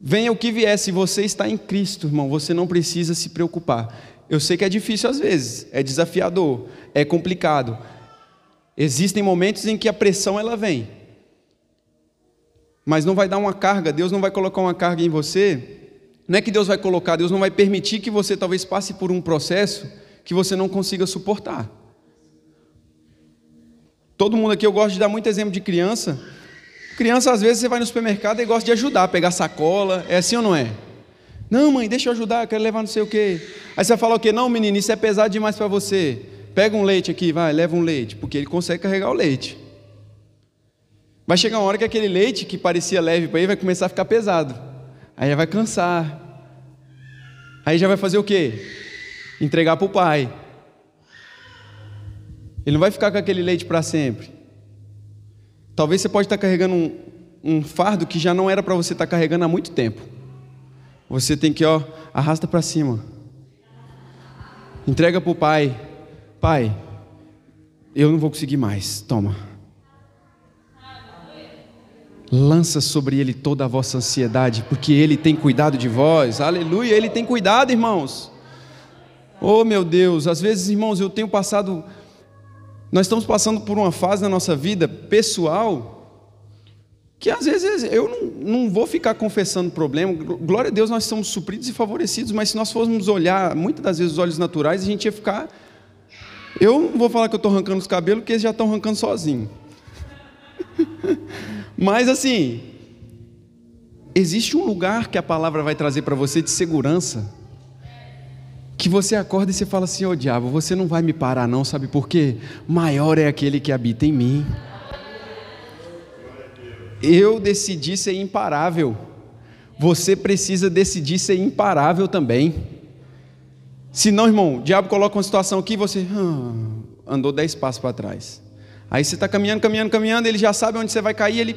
Venha o que vier, se você está em Cristo, irmão, você não precisa se preocupar. Eu sei que é difícil às vezes, é desafiador, é complicado. Existem momentos em que a pressão ela vem. Mas não vai dar uma carga, Deus não vai colocar uma carga em você Não é que Deus vai colocar, Deus não vai permitir que você talvez passe por um processo que você não consiga suportar. Todo mundo aqui, eu gosto de dar muito exemplo de criança. Criança, às vezes, você vai no supermercado e gosta de ajudar, pegar sacola. É assim ou não é? Não, mãe, deixa eu ajudar, eu quero levar não sei o quê. Aí você fala o quê? Não, menino, isso é pesado demais para você. Pega um leite aqui, vai, leva um leite, porque ele consegue carregar o leite. Vai chegar uma hora que aquele leite que parecia leve para ele vai começar a ficar pesado. Aí já vai cansar. Aí já vai fazer o quê? Entregar para o pai. Ele não vai ficar com aquele leite para sempre. Talvez você pode estar carregando um, um fardo que já não era para você estar carregando há muito tempo. Você tem que, ó, arrasta para cima. Entrega para o pai. Pai, eu não vou conseguir mais. Toma. Lança sobre ele toda a vossa ansiedade, porque ele tem cuidado de vós. Aleluia, ele tem cuidado, irmãos. Oh, meu Deus, às vezes, irmãos, eu tenho passado nós estamos passando por uma fase na nossa vida pessoal que às vezes eu não, não, vou ficar confessando problema. Glória a Deus, nós somos supridos e favorecidos, mas se nós fôssemos olhar muitas das vezes os olhos naturais, a gente ia ficar. Eu não vou falar que eu estou arrancando os cabelos, porque eles já estão arrancando sozinhos. [LAUGHS] mas assim, existe um lugar que a palavra vai trazer para você de segurança que você acorda e você fala assim: Ô oh, diabo, você não vai me parar, não, sabe por quê? Maior é aquele que habita em mim. Eu decidi ser imparável. Você precisa decidir ser imparável também. Se não, irmão, o diabo coloca uma situação aqui e você ah, andou dez passos para trás. Aí você está caminhando, caminhando, caminhando, ele já sabe onde você vai cair, ele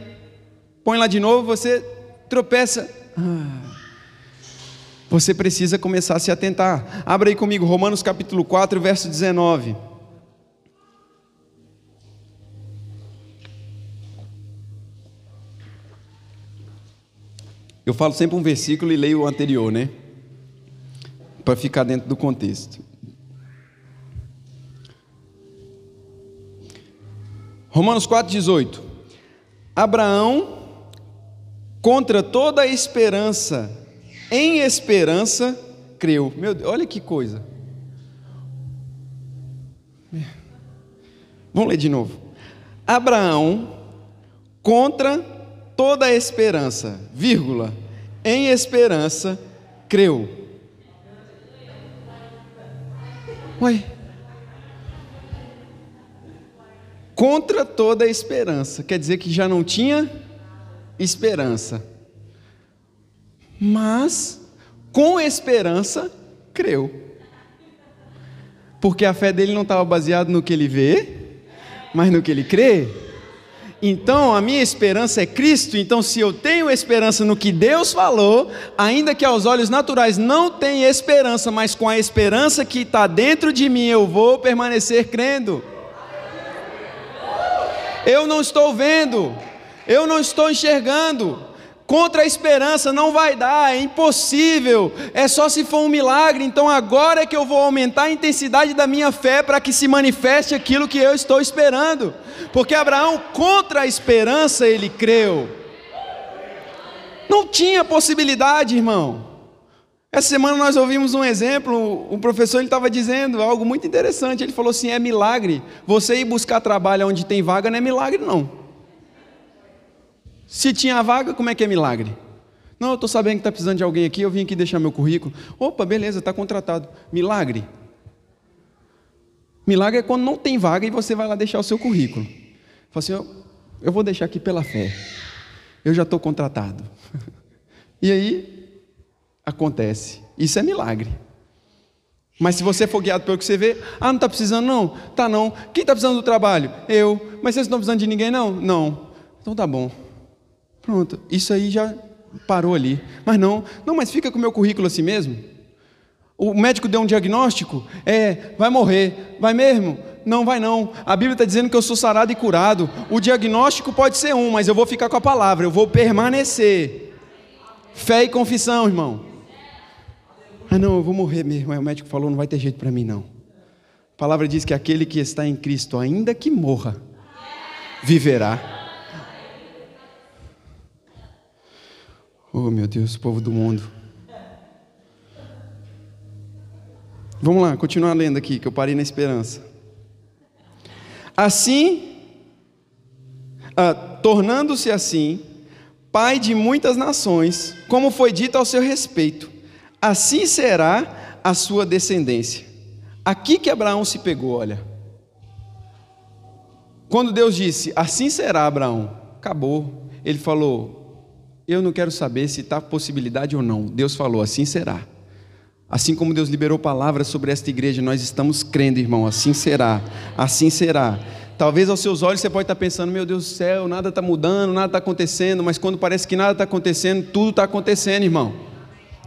põe lá de novo, você tropeça. Ah, você precisa começar a se atentar. Abra aí comigo, Romanos capítulo 4, verso 19. Eu falo sempre um versículo e leio o anterior, né? Para ficar dentro do contexto. Romanos 4,18. Abraão, contra toda a esperança, em esperança creu. Meu Deus, olha que coisa. Vamos ler de novo. Abraão, contra toda a esperança, vírgula, em esperança creu. Ué. Contra toda a esperança, quer dizer que já não tinha esperança mas com esperança creu. Porque a fé dele não estava baseada no que ele vê, mas no que ele crê. Então, a minha esperança é Cristo. Então, se eu tenho esperança no que Deus falou, ainda que aos olhos naturais não tenha esperança, mas com a esperança que está dentro de mim, eu vou permanecer crendo. Eu não estou vendo, eu não estou enxergando, Contra a esperança não vai dar, é impossível, é só se for um milagre. Então agora é que eu vou aumentar a intensidade da minha fé para que se manifeste aquilo que eu estou esperando. Porque Abraão, contra a esperança, ele creu. Não tinha possibilidade, irmão. Essa semana nós ouvimos um exemplo, o professor ele estava dizendo algo muito interessante. Ele falou assim: é milagre. Você ir buscar trabalho onde tem vaga não é milagre, não. Se tinha vaga, como é que é milagre? Não, eu estou sabendo que está precisando de alguém aqui, eu vim aqui deixar meu currículo. Opa, beleza, está contratado. Milagre. Milagre é quando não tem vaga e você vai lá deixar o seu currículo. Fala assim, eu, eu vou deixar aqui pela fé. Eu já estou contratado. [LAUGHS] E aí, acontece. Isso é milagre. Mas se você for guiado pelo que você vê, ah, não está precisando não? Tá não. Quem está precisando do trabalho? Eu. Mas vocês não estão precisando de ninguém não? Não. Então tá bom. Pronto, isso aí já parou ali. Mas não, não, mas fica com o meu currículo assim mesmo. O médico deu um diagnóstico, é, vai morrer, vai mesmo? Não, vai não. A Bíblia está dizendo que eu sou sarado e curado. O diagnóstico pode ser um, mas eu vou ficar com a palavra, eu vou permanecer. Fé e confissão, irmão. Ah, não, eu vou morrer mesmo. Aí o médico falou, não vai ter jeito para mim não. A palavra diz que aquele que está em Cristo, ainda que morra, viverá. Oh, meu Deus, povo do mundo. Vamos lá, continuar lendo aqui, que eu parei na esperança. Assim, ah, tornando-se assim, pai de muitas nações, como foi dito ao seu respeito, assim será a sua descendência. Aqui que Abraão se pegou, olha. Quando Deus disse, assim será Abraão, acabou. Ele falou, eu não quero saber se está possibilidade ou não. Deus falou, assim será. Assim como Deus liberou palavras sobre esta igreja, nós estamos crendo, irmão, assim será, assim será. Talvez aos seus olhos você pode estar pensando, meu Deus do céu, nada está mudando, nada está acontecendo, mas quando parece que nada está acontecendo, tudo está acontecendo, irmão.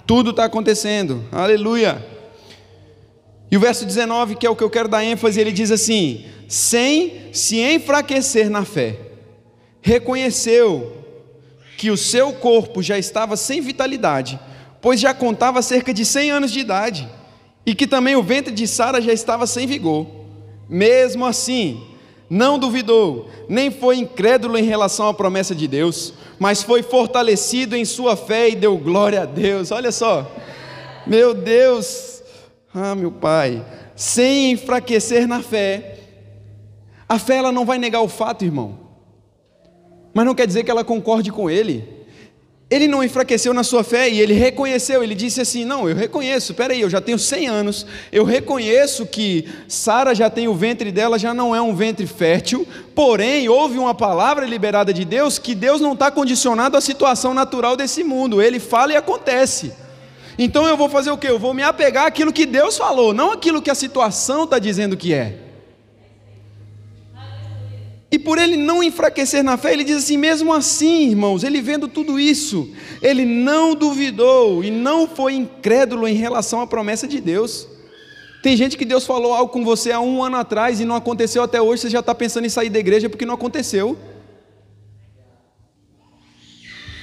Tudo está acontecendo, aleluia. E o verso 19, que é o que eu quero dar ênfase, ele diz assim: sem se enfraquecer na fé, reconheceu que o seu corpo já estava sem vitalidade, pois já contava cerca de 100 anos de idade, e que também o ventre de Sara já estava sem vigor. Mesmo assim, não duvidou, nem foi incrédulo em relação à promessa de Deus, mas foi fortalecido em sua fé e deu glória a Deus. Olha só, meu Deus, ah, meu Pai, sem enfraquecer na fé. A fé ela não vai negar o fato, irmão, mas não quer dizer que ela concorde com ele. Ele não enfraqueceu na sua fé e ele reconheceu, ele disse assim: Não, eu reconheço, peraí, eu já tenho 100 anos, eu reconheço que Sara já tem o ventre dela, já não é um ventre fértil, porém, houve uma palavra liberada de Deus que Deus não está condicionado à situação natural desse mundo, ele fala e acontece. Então eu vou fazer o que? Eu vou me apegar àquilo que Deus falou, não aquilo que a situação está dizendo que é. E por ele não enfraquecer na fé, ele diz assim: mesmo assim, irmãos, ele vendo tudo isso, ele não duvidou e não foi incrédulo em relação à promessa de Deus. Tem gente que Deus falou algo com você há um ano atrás e não aconteceu até hoje, você já está pensando em sair da igreja porque não aconteceu.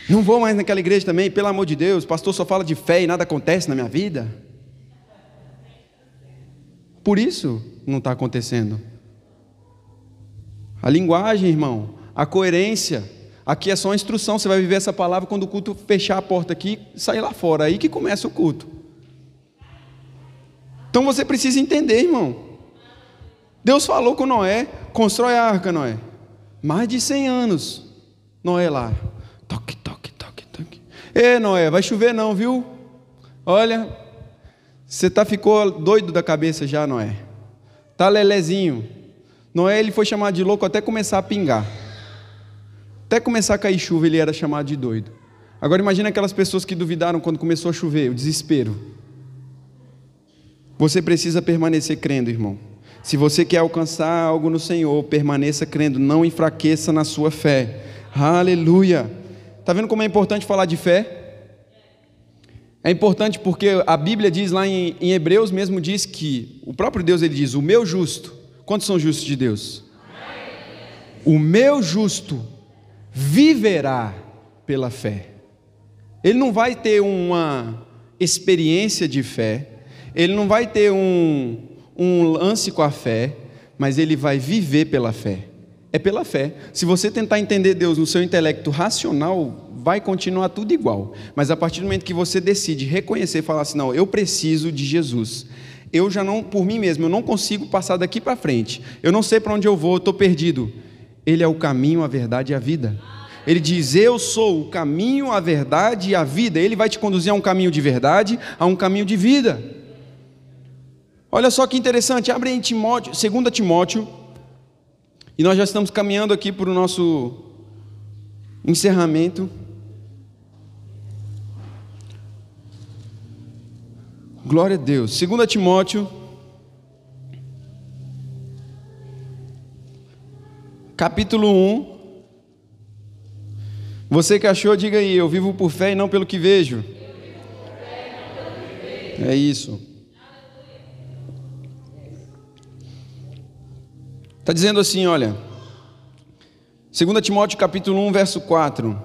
Não vou mais naquela igreja também, pelo amor de Deus, o pastor só fala de fé e nada acontece na minha vida. Por isso não está acontecendo. A linguagem, irmão, a coerência. Aqui é só uma instrução, você vai viver essa palavra quando o culto fechar a porta aqui e sair lá fora. Aí que começa o culto. Então você precisa entender, irmão. Deus falou com Noé: constrói a arca, Noé. Mais de 100 anos. Noé lá. Toque, toque, toque, toque. Ê, Noé, vai chover não, viu? Olha, você tá, ficou doido da cabeça já, Noé. Tá lelezinho. Noé ele foi chamado de louco até começar a pingar. Até começar a cair chuva, ele era chamado de doido. Agora imagine aquelas pessoas que duvidaram quando começou a chover, o desespero. Você precisa permanecer crendo, irmão. Se você quer alcançar algo no Senhor, permaneça crendo, não enfraqueça na sua fé. Aleluia. Está vendo como é importante falar de fé? É importante porque a Bíblia diz lá em, em Hebreus mesmo diz que o próprio Deus ele diz: "O meu justo Quantos são justos de Deus? O meu justo viverá pela fé. Ele não vai ter uma experiência de fé, ele não vai ter um, um lance com a fé, mas ele vai viver pela fé. É pela fé. Se você tentar entender Deus no seu intelecto racional, vai continuar tudo igual. Mas a partir do momento que você decide reconhecer e falar assim: não, eu preciso de Jesus, eu já não, por mim mesmo, eu não consigo passar daqui para frente. Eu não sei para onde eu vou, eu estou perdido. Ele é o caminho, a verdade e a vida. Ele diz: Eu sou o caminho, a verdade e a vida. Ele vai te conduzir a um caminho de verdade, a um caminho de vida. Olha só que interessante, abre em Timóteo, 2 Timóteo, e nós já estamos caminhando aqui para o nosso encerramento. Glória a Deus. 2 Timóteo, capítulo 1. Você que achou, diga aí, eu vivo por fé e não pelo que vejo. É isso. Está dizendo assim, olha. 2 Timóteo capítulo 1, verso 4.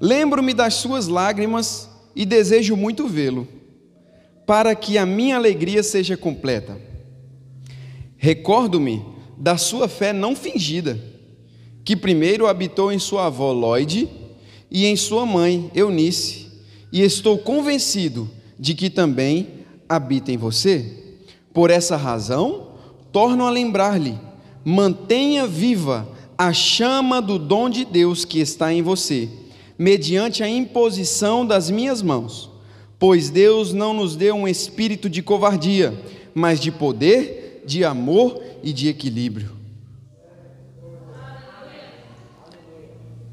Lembro-me das suas lágrimas e desejo muito vê-lo para que a minha alegria seja completa. Recordo-me da sua fé não fingida, que primeiro habitou em sua avó Lloyd e em sua mãe Eunice, e estou convencido de que também habita em você. Por essa razão, torno a lembrar-lhe: mantenha viva a chama do dom de Deus que está em você, mediante a imposição das minhas mãos. Pois Deus não nos deu um espírito de covardia, mas de poder, de amor e de equilíbrio.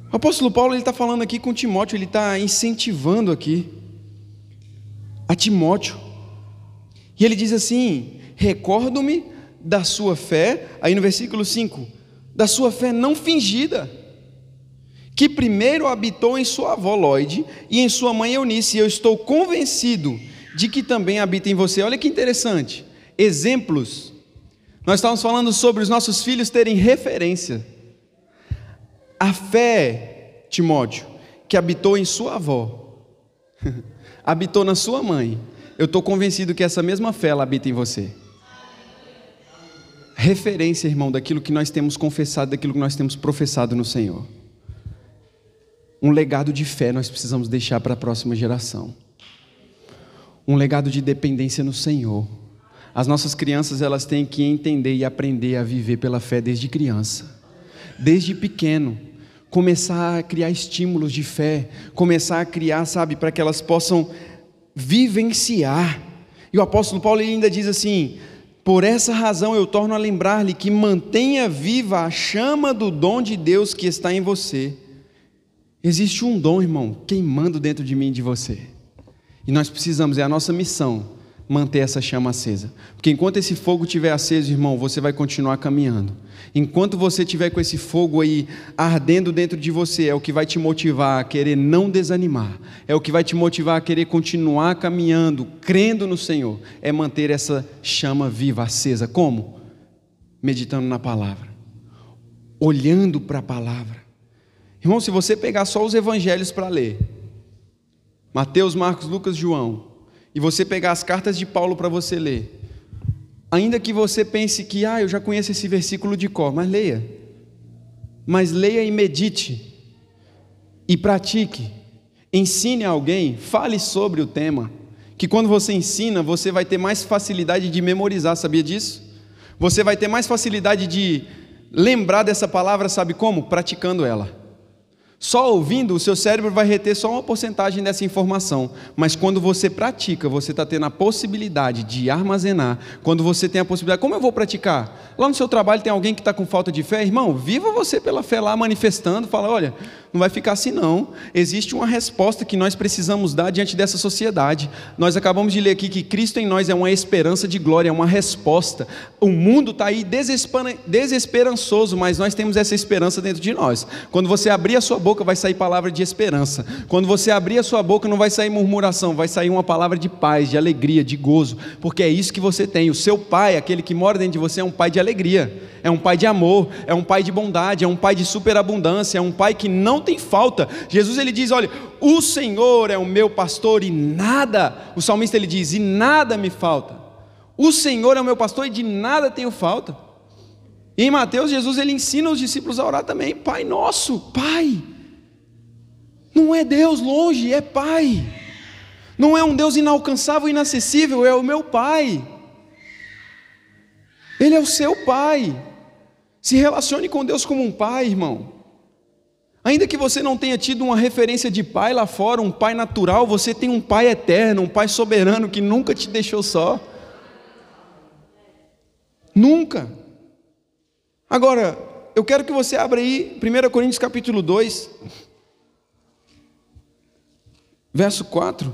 O apóstolo Paulo está falando aqui com Timóteo, ele está incentivando aqui a Timóteo. E ele diz assim: Recordo-me da sua fé, aí no versículo 5, da sua fé não fingida, que primeiro habitou em sua avó Lloyd e em sua mãe Eunice, e eu estou convencido de que também habita em você. Olha que interessante. Exemplos. Nós estávamos falando sobre os nossos filhos terem referência. A fé, Timóteo, que habitou em sua avó, [LAUGHS] habitou na sua mãe. Eu estou convencido que essa mesma fé ela habita em você referência, irmão, daquilo que nós temos confessado, daquilo que nós temos professado no Senhor. Um legado de fé nós precisamos deixar para a próxima geração. Um legado de dependência no Senhor. As nossas crianças, elas têm que entender e aprender a viver pela fé desde criança. Desde pequeno, começar a criar estímulos de fé, começar a criar, sabe, para que elas possam vivenciar. E o apóstolo Paulo ainda diz assim: por essa razão eu torno a lembrar-lhe que mantenha viva a chama do dom de Deus que está em você. Existe um dom, irmão, queimando dentro de mim e de você. E nós precisamos, é a nossa missão, manter essa chama acesa. Porque enquanto esse fogo estiver aceso, irmão, você vai continuar caminhando. Enquanto você estiver com esse fogo aí ardendo dentro de você, é o que vai te motivar a querer não desanimar, é o que vai te motivar a querer continuar caminhando, crendo no Senhor, é manter essa chama viva, acesa. Como? Meditando na palavra, olhando para a palavra. Irmão, se você pegar só os evangelhos para ler, Mateus, Marcos, Lucas, João, e você pegar as cartas de Paulo para você ler, ainda que você pense que, ah, eu já conheço esse versículo de cor, mas leia. Mas leia e medite. E pratique. Ensine a alguém, fale sobre o tema. Que quando você ensina, você vai ter mais facilidade de memorizar, sabia disso? Você vai ter mais facilidade de lembrar dessa palavra, sabe como? Praticando ela. Só ouvindo, o seu cérebro vai reter só uma porcentagem dessa informação. Mas quando você pratica, você está tendo a possibilidade de armazenar. Quando você tem a possibilidade, como eu vou praticar? Lá no seu trabalho tem alguém que está com falta de fé, irmão, viva você pela fé lá manifestando, fala, olha, não vai ficar assim não. Existe uma resposta que nós precisamos dar diante dessa sociedade. Nós acabamos de ler aqui que Cristo em nós é uma esperança de glória, é uma resposta. O mundo está aí desesperançoso, mas nós temos essa esperança dentro de nós. Quando você abrir a sua boca, vai sair palavra de esperança. Quando você abrir a sua boca, não vai sair murmuração, vai sair uma palavra de paz, de alegria, de gozo, porque é isso que você tem. O seu pai, aquele que mora dentro de você, é um pai de alegria, é um pai de amor, é um pai de bondade, é um pai de superabundância, é um pai que não tem falta. Jesus ele diz: Olha, o Senhor é o meu pastor e nada, o salmista ele diz, e nada me falta. O Senhor é o meu pastor e de nada tenho falta. E em Mateus, Jesus ele ensina os discípulos a orar também: Pai nosso, Pai. Não é Deus longe, é Pai. Não é um Deus inalcançável, inacessível, é o meu Pai. Ele é o seu Pai. Se relacione com Deus como um Pai, irmão. Ainda que você não tenha tido uma referência de pai lá fora, um pai natural, você tem um pai eterno, um pai soberano que nunca te deixou só. Nunca. Agora, eu quero que você abra aí 1 Coríntios capítulo 2, verso 4.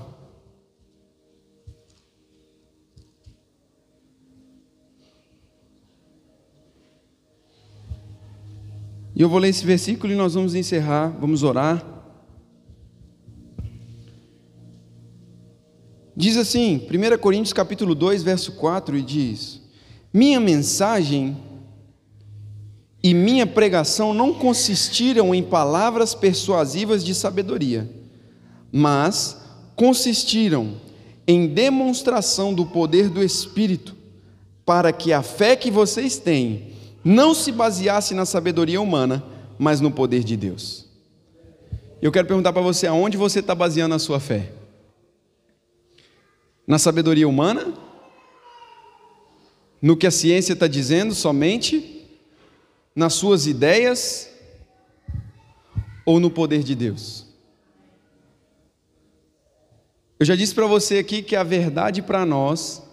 E eu vou ler esse versículo e nós vamos encerrar, vamos orar. Diz assim, 1 Coríntios capítulo 2, verso 4, e diz: Minha mensagem e minha pregação não consistiram em palavras persuasivas de sabedoria, mas consistiram em demonstração do poder do Espírito, para que a fé que vocês têm não se baseasse na sabedoria humana, mas no poder de Deus. Eu quero perguntar para você, aonde você está baseando a sua fé? Na sabedoria humana No que a ciência está dizendo somente? Nas suas ideias? Ou no poder de Deus? Eu já disse para você aqui que a verdade para nós,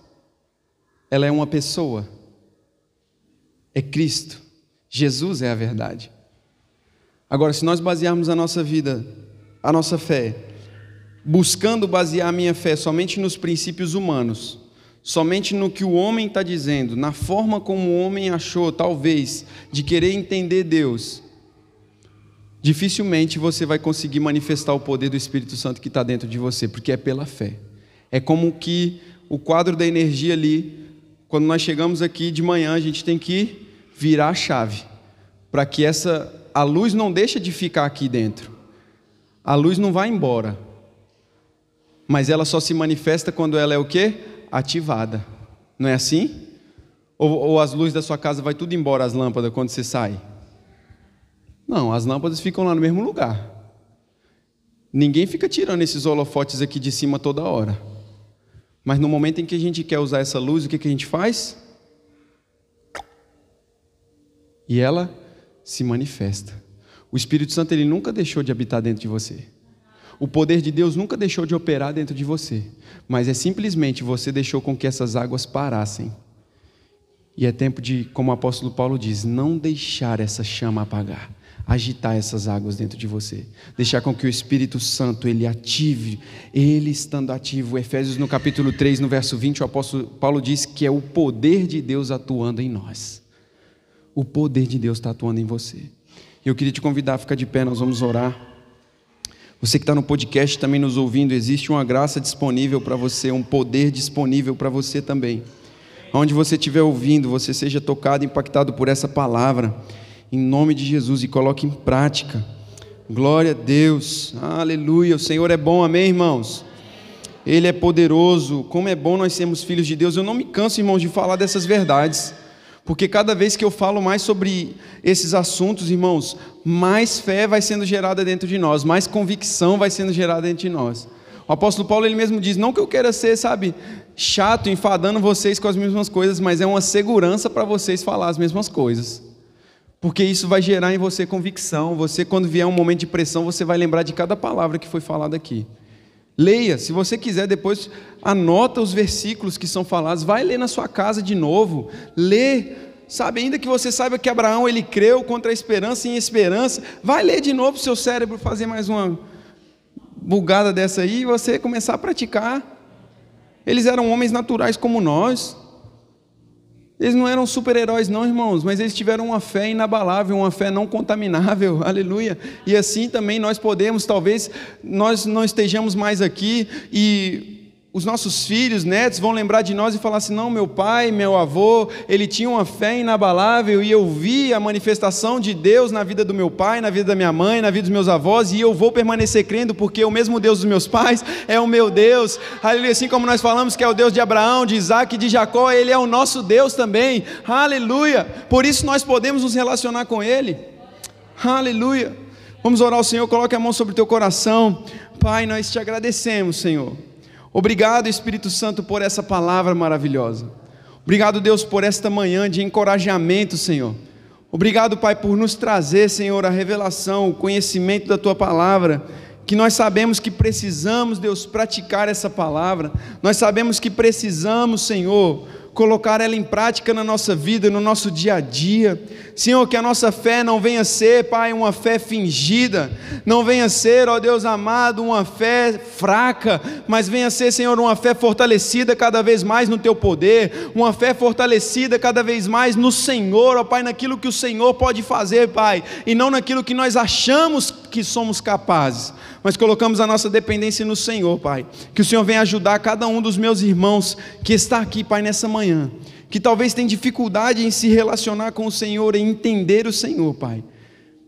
ela é uma pessoa. É Cristo. Jesus é a verdade. Agora, se nós basearmos a nossa vida, a nossa fé, buscando basear a minha fé somente nos princípios humanos, somente no que o homem está dizendo, na forma como o homem achou, talvez, de querer entender Deus, dificilmente você vai conseguir manifestar o poder do Espírito Santo que está dentro de você, porque é pela fé. É como que o quadro da energia ali, quando nós chegamos aqui de manhã, a gente tem que virar a chave para que essa a luz não deixa de ficar aqui dentro. A luz não vai embora. Mas ela só se manifesta quando ela é o quê? Ativada. Não é assim? Ou, ou as luzes da sua casa vai tudo embora, as lâmpadas, quando você sai? Não, as lâmpadas ficam lá no mesmo lugar. Ninguém fica tirando esses holofotes aqui de cima toda hora. Mas no momento em que a gente quer usar essa luz, o que, que a gente faz? E ela se manifesta. O Espírito Santo ele nunca deixou de habitar dentro de você. O poder de Deus nunca deixou de operar dentro de você, mas é simplesmente você deixou com que essas águas parassem. E é tempo de, como o apóstolo Paulo diz, não deixar essa chama apagar, agitar essas águas dentro de você, deixar com que o Espírito Santo ele ative, ele estando ativo. Efésios no capítulo 3, no verso 20, o apóstolo Paulo diz que é o poder de Deus atuando em nós o poder de Deus está atuando em você. Eu queria te convidar a ficar de pé, nós vamos orar. Você que está no podcast também nos ouvindo, existe uma graça disponível para você, um poder disponível para você também. Onde você estiver ouvindo, você seja tocado, impactado por essa palavra, em nome de Jesus, e coloque em prática. Glória a Deus, aleluia. O Senhor é bom, amém, irmãos? Ele é poderoso, como é bom nós sermos filhos de Deus. Eu não me canso, irmãos, de falar dessas verdades. Porque cada vez que eu falo mais sobre esses assuntos, irmãos, mais fé vai sendo gerada dentro de nós, mais convicção vai sendo gerada dentro de nós. O apóstolo Paulo ele mesmo diz: não que eu queira ser, sabe, chato, enfadando vocês com as mesmas coisas, mas é uma segurança para vocês falar as mesmas coisas. Porque isso vai gerar em você convicção. Você, quando vier um momento de pressão, você vai lembrar de cada palavra que foi falada aqui. Leia, se você quiser depois anota os versículos que são falados, vai ler na sua casa de novo, lê, sabe, ainda que você saiba que Abraão ele creu contra a esperança em esperança, vai ler de novo o seu cérebro fazer mais uma bugada dessa aí e você começar a praticar. Eles eram homens naturais como nós. Eles não eram super-heróis, não, irmãos, mas eles tiveram uma fé inabalável, uma fé não contaminável, [LAUGHS] aleluia. E assim também nós podemos, talvez nós não estejamos mais aqui e os nossos filhos, netos vão lembrar de nós e falar assim: não, meu pai, meu avô, ele tinha uma fé inabalável e eu vi a manifestação de Deus na vida do meu pai, na vida da minha mãe, na vida dos meus avós e eu vou permanecer crendo porque o mesmo Deus dos meus pais é o meu Deus. Aleluia. Assim como nós falamos que é o Deus de Abraão, de Isaac de Jacó, ele é o nosso Deus também. Aleluia. Por isso nós podemos nos relacionar com ele. Aleluia. Vamos orar ao Senhor, coloque a mão sobre o teu coração. Pai, nós te agradecemos, Senhor Obrigado, Espírito Santo, por essa palavra maravilhosa. Obrigado, Deus, por esta manhã de encorajamento, Senhor. Obrigado, Pai, por nos trazer, Senhor, a revelação, o conhecimento da tua palavra, que nós sabemos que precisamos, Deus, praticar essa palavra. Nós sabemos que precisamos, Senhor, colocar ela em prática na nossa vida, no nosso dia a dia. Senhor, que a nossa fé não venha ser, Pai, uma fé fingida, não venha ser, ó Deus amado, uma fé fraca, mas venha ser, Senhor, uma fé fortalecida cada vez mais no Teu poder, uma fé fortalecida cada vez mais no Senhor, ó Pai, naquilo que o Senhor pode fazer, Pai, e não naquilo que nós achamos que somos capazes mas colocamos a nossa dependência no Senhor, Pai. Que o Senhor venha ajudar cada um dos meus irmãos que está aqui, Pai, nessa manhã, que talvez tenha dificuldade em se relacionar com o Senhor, em entender o Senhor, Pai.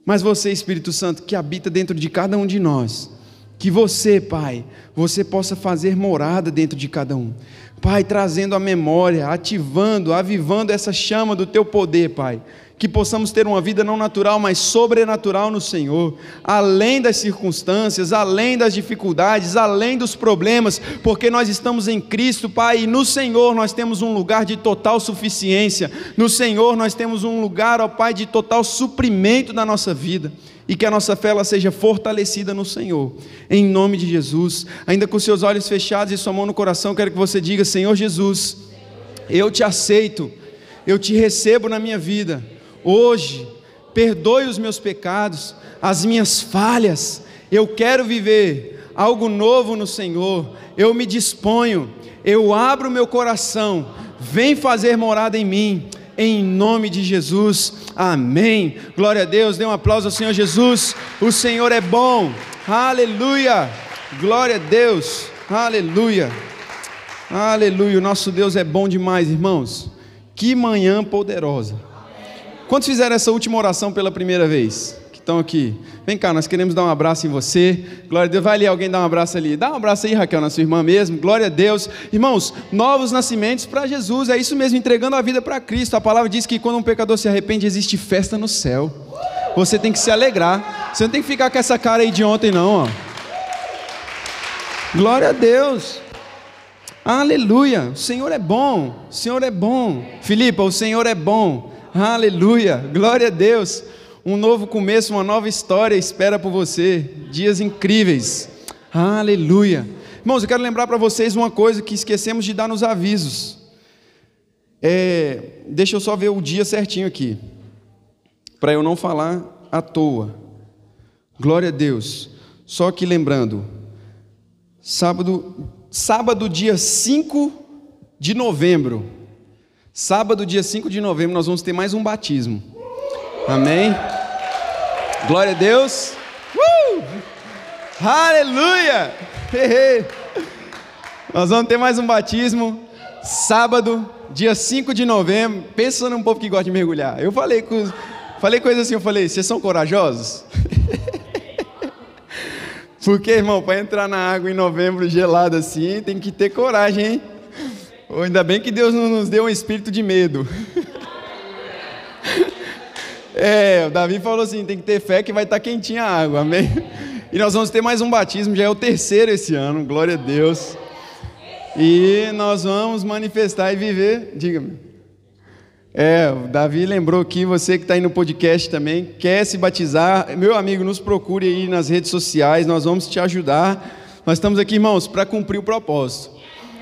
Mas você, Espírito Santo, que habita dentro de cada um de nós, que você, Pai, você possa fazer morada dentro de cada um. Pai, trazendo a memória, ativando, avivando essa chama do teu poder, Pai. Que possamos ter uma vida não natural, mas sobrenatural no Senhor, além das circunstâncias, além das dificuldades, além dos problemas, porque nós estamos em Cristo, Pai, e no Senhor nós temos um lugar de total suficiência, no Senhor nós temos um lugar, ó Pai, de total suprimento da nossa vida e que a nossa fé ela seja fortalecida no Senhor, em nome de Jesus. Ainda com seus olhos fechados e sua mão no coração, quero que você diga: Senhor Jesus, eu te aceito, eu te recebo na minha vida. Hoje, perdoe os meus pecados, as minhas falhas, eu quero viver algo novo no Senhor, eu me disponho, eu abro meu coração, vem fazer morada em mim, em nome de Jesus, amém. Glória a Deus, dê um aplauso ao Senhor Jesus, o Senhor é bom, aleluia, glória a Deus, aleluia, aleluia, o nosso Deus é bom demais, irmãos, que manhã poderosa. Quantos fizeram essa última oração pela primeira vez? Estão aqui. Vem cá, nós queremos dar um abraço em você. Glória a Deus. Vai ali alguém dar um abraço ali. Dá um abraço aí, Raquel, na sua irmã mesmo. Glória a Deus. Irmãos, novos nascimentos para Jesus. É isso mesmo, entregando a vida para Cristo. A palavra diz que quando um pecador se arrepende, existe festa no céu. Você tem que se alegrar. Você não tem que ficar com essa cara aí de ontem, não. Ó. Glória a Deus. Aleluia. O Senhor é bom. O Senhor é bom. Filipa, o Senhor é bom. Aleluia, glória a Deus. Um novo começo, uma nova história espera por você. Dias incríveis. Aleluia. Irmãos, eu quero lembrar para vocês uma coisa que esquecemos de dar nos avisos. É, deixa eu só ver o dia certinho aqui, para eu não falar à toa. Glória a Deus. Só que lembrando, sábado, sábado dia 5 de novembro, Sábado, dia 5 de novembro, nós vamos ter mais um batismo. Amém? Glória a Deus. Uh! Aleluia! nós vamos ter mais um batismo. Sábado, dia 5 de novembro. Pensa num povo que gosta de mergulhar. Eu falei com, falei coisa assim, eu falei, vocês são corajosos? [LAUGHS] Porque, irmão, para entrar na água em novembro gelada assim, tem que ter coragem, hein? Ainda bem que Deus não nos deu um espírito de medo. [LAUGHS] É, o Davi falou assim: tem que ter fé que vai estar quentinha a água, amém? E nós vamos ter mais um batismo, já é o terceiro esse ano, glória a Deus. E nós vamos manifestar e viver, diga-me. É, o Davi lembrou que você que está aí no podcast também, quer se batizar, meu amigo, nos procure aí nas redes sociais, nós vamos te ajudar. Nós estamos aqui, irmãos, para cumprir o propósito.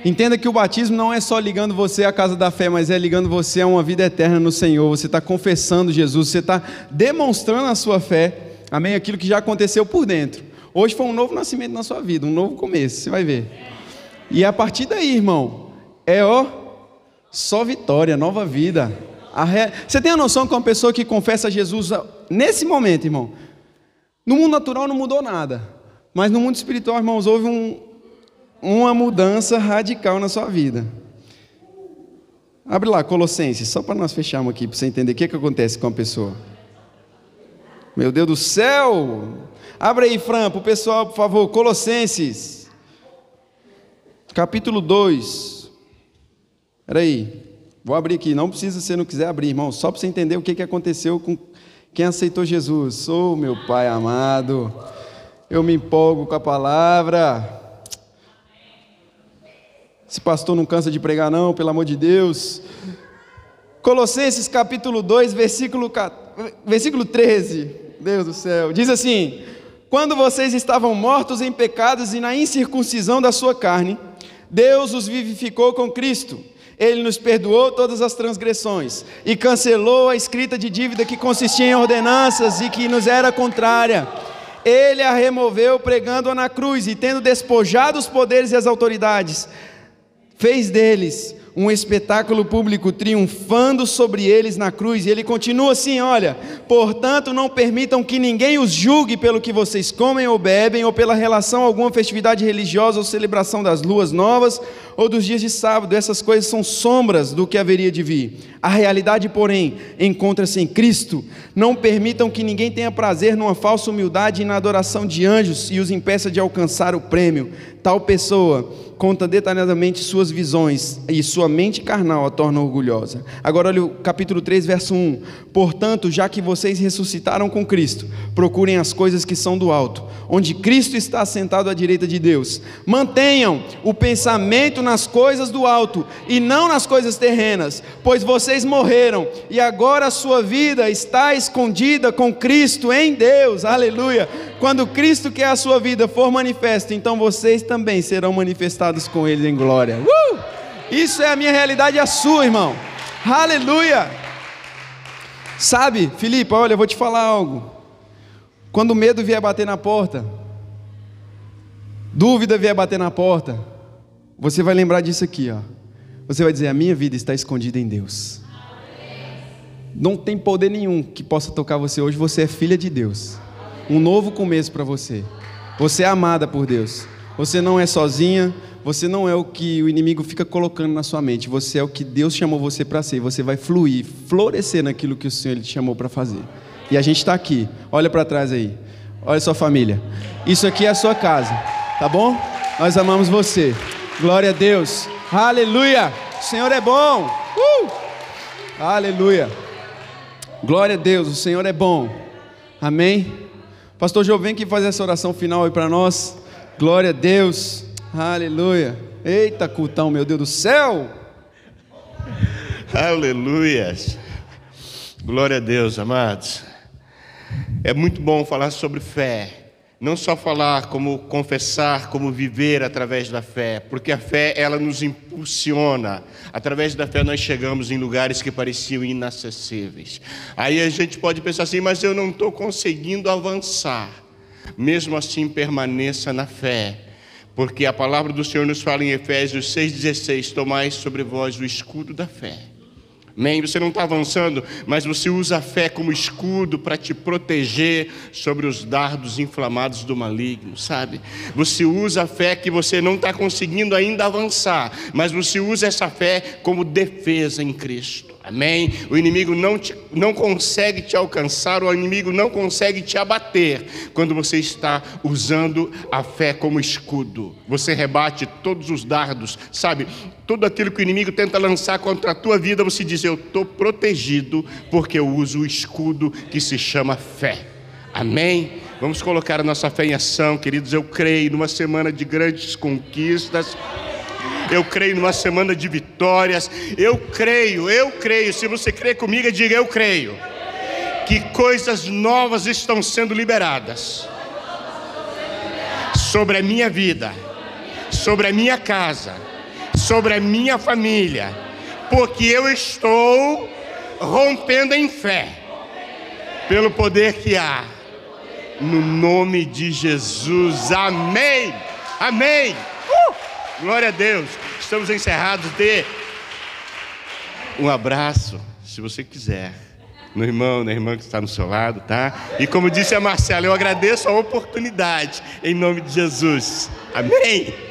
Entenda que o batismo não é só ligando você à casa da fé, mas é ligando você a uma vida eterna no Senhor. Você está confessando Jesus, você está demonstrando a sua fé, amém? Aquilo que já aconteceu por dentro. Hoje foi um novo nascimento na sua vida, um novo começo, você vai ver. E a partir daí, irmão, é ó, só vitória, nova vida. Você tem a noção que uma pessoa que confessa Jesus nesse momento, irmão, no mundo natural não mudou nada, mas no mundo espiritual, irmãos, houve um, uma mudança radical na sua vida. Abre lá, Colossenses, só para nós fecharmos aqui, para você entender o que, que acontece com a pessoa. Meu Deus do céu! Abre aí, Fran, para o pessoal, por favor, Colossenses, capítulo 2. Espera aí, vou abrir aqui, não precisa, se não quiser abrir, irmão, só para você entender o que, que aconteceu com quem aceitou Jesus. Oh, meu Pai amado, eu me empolgo com a palavra. Esse pastor não cansa de pregar, não, pelo amor de Deus. Colossenses capítulo 2, versículo, versículo 13. Deus do céu. Diz assim: Quando vocês estavam mortos em pecados e na incircuncisão da sua carne, Deus os vivificou com Cristo. Ele nos perdoou todas as transgressões e cancelou a escrita de dívida que consistia em ordenanças e que nos era contrária. Ele a removeu pregando-a na cruz e tendo despojado os poderes e as autoridades, fez deles um espetáculo público triunfando sobre eles na cruz. E ele continua assim: olha, portanto, não permitam que ninguém os julgue pelo que vocês comem ou bebem, ou pela relação a alguma festividade religiosa ou celebração das luas novas ou dos dias de sábado. Essas coisas são sombras do que haveria de vir. A realidade, porém, encontra-se em Cristo. Não permitam que ninguém tenha prazer numa falsa humildade e na adoração de anjos e os impeça de alcançar o prêmio. Tal pessoa conta detalhadamente suas visões e sua mente carnal a torna orgulhosa. Agora olha o capítulo 3, verso 1. Portanto, já que vocês ressuscitaram com Cristo, procurem as coisas que são do alto, onde Cristo está sentado à direita de Deus. Mantenham o pensamento nas coisas do alto e não nas coisas terrenas, pois vocês morreram e agora a sua vida está escondida com Cristo em Deus. Aleluia. Quando Cristo, que é a sua vida, for manifesto, então vocês também serão manifestados com Ele em glória. Uh! Isso é a minha realidade e a sua, irmão. Aleluia. Sabe, Filipe, olha, eu vou te falar algo. Quando o medo vier bater na porta, dúvida vier bater na porta, você vai lembrar disso aqui, ó. Você vai dizer: A minha vida está escondida em Deus. Não tem poder nenhum que possa tocar você hoje. Você é filha de Deus. Um novo começo para você. Você é amada por Deus. Você não é sozinha. Você não é o que o inimigo fica colocando na sua mente. Você é o que Deus chamou você para ser. Você vai fluir, florescer naquilo que o Senhor te chamou para fazer. E a gente está aqui. Olha para trás aí. Olha sua família. Isso aqui é a sua casa. Tá bom? Nós amamos você. Glória a Deus. Aleluia. O Senhor é bom. Uh! Aleluia. Glória a Deus, o Senhor é bom. Amém? Pastor João, vem aqui fazer essa oração final aí para nós. Glória a Deus. Aleluia. Eita, cultão, meu Deus do céu. Aleluia. Glória a Deus, amados. É muito bom falar sobre fé. Não só falar como confessar, como viver através da fé, porque a fé ela nos impulsiona. Através da fé nós chegamos em lugares que pareciam inacessíveis. Aí a gente pode pensar assim, mas eu não estou conseguindo avançar. Mesmo assim, permaneça na fé, porque a palavra do Senhor nos fala em Efésios 6,16: Tomai sobre vós o escudo da fé Amém? Você não está avançando, mas você usa a fé como escudo para te proteger sobre os dardos inflamados do maligno, sabe? Você usa a fé que você não está conseguindo ainda avançar, mas você usa essa fé como defesa em Cristo. Amém? O inimigo não, te, não consegue te alcançar, o inimigo não consegue te abater quando você está usando a fé como escudo. Você rebate todos os dardos, sabe? Tudo aquilo que o inimigo tenta lançar contra a tua vida, você diz: Eu estou protegido porque eu uso o escudo que se chama fé. Amém? Vamos colocar a nossa fé em ação, queridos. Eu creio numa semana de grandes conquistas eu creio numa semana de vitórias. Eu creio, eu creio. Se você crê comigo, diga eu creio. Que coisas novas estão sendo liberadas sobre a minha vida, sobre a minha casa, sobre a minha família, porque eu estou rompendo em fé, pelo poder que há, no nome de Jesus. Amém. Amém. Glória a Deus. Estamos encerrados. Dê um abraço, se você quiser, no irmão, na irmã que está no seu lado, tá? E como disse a Marcela, eu agradeço a oportunidade, em nome de Jesus. Amém.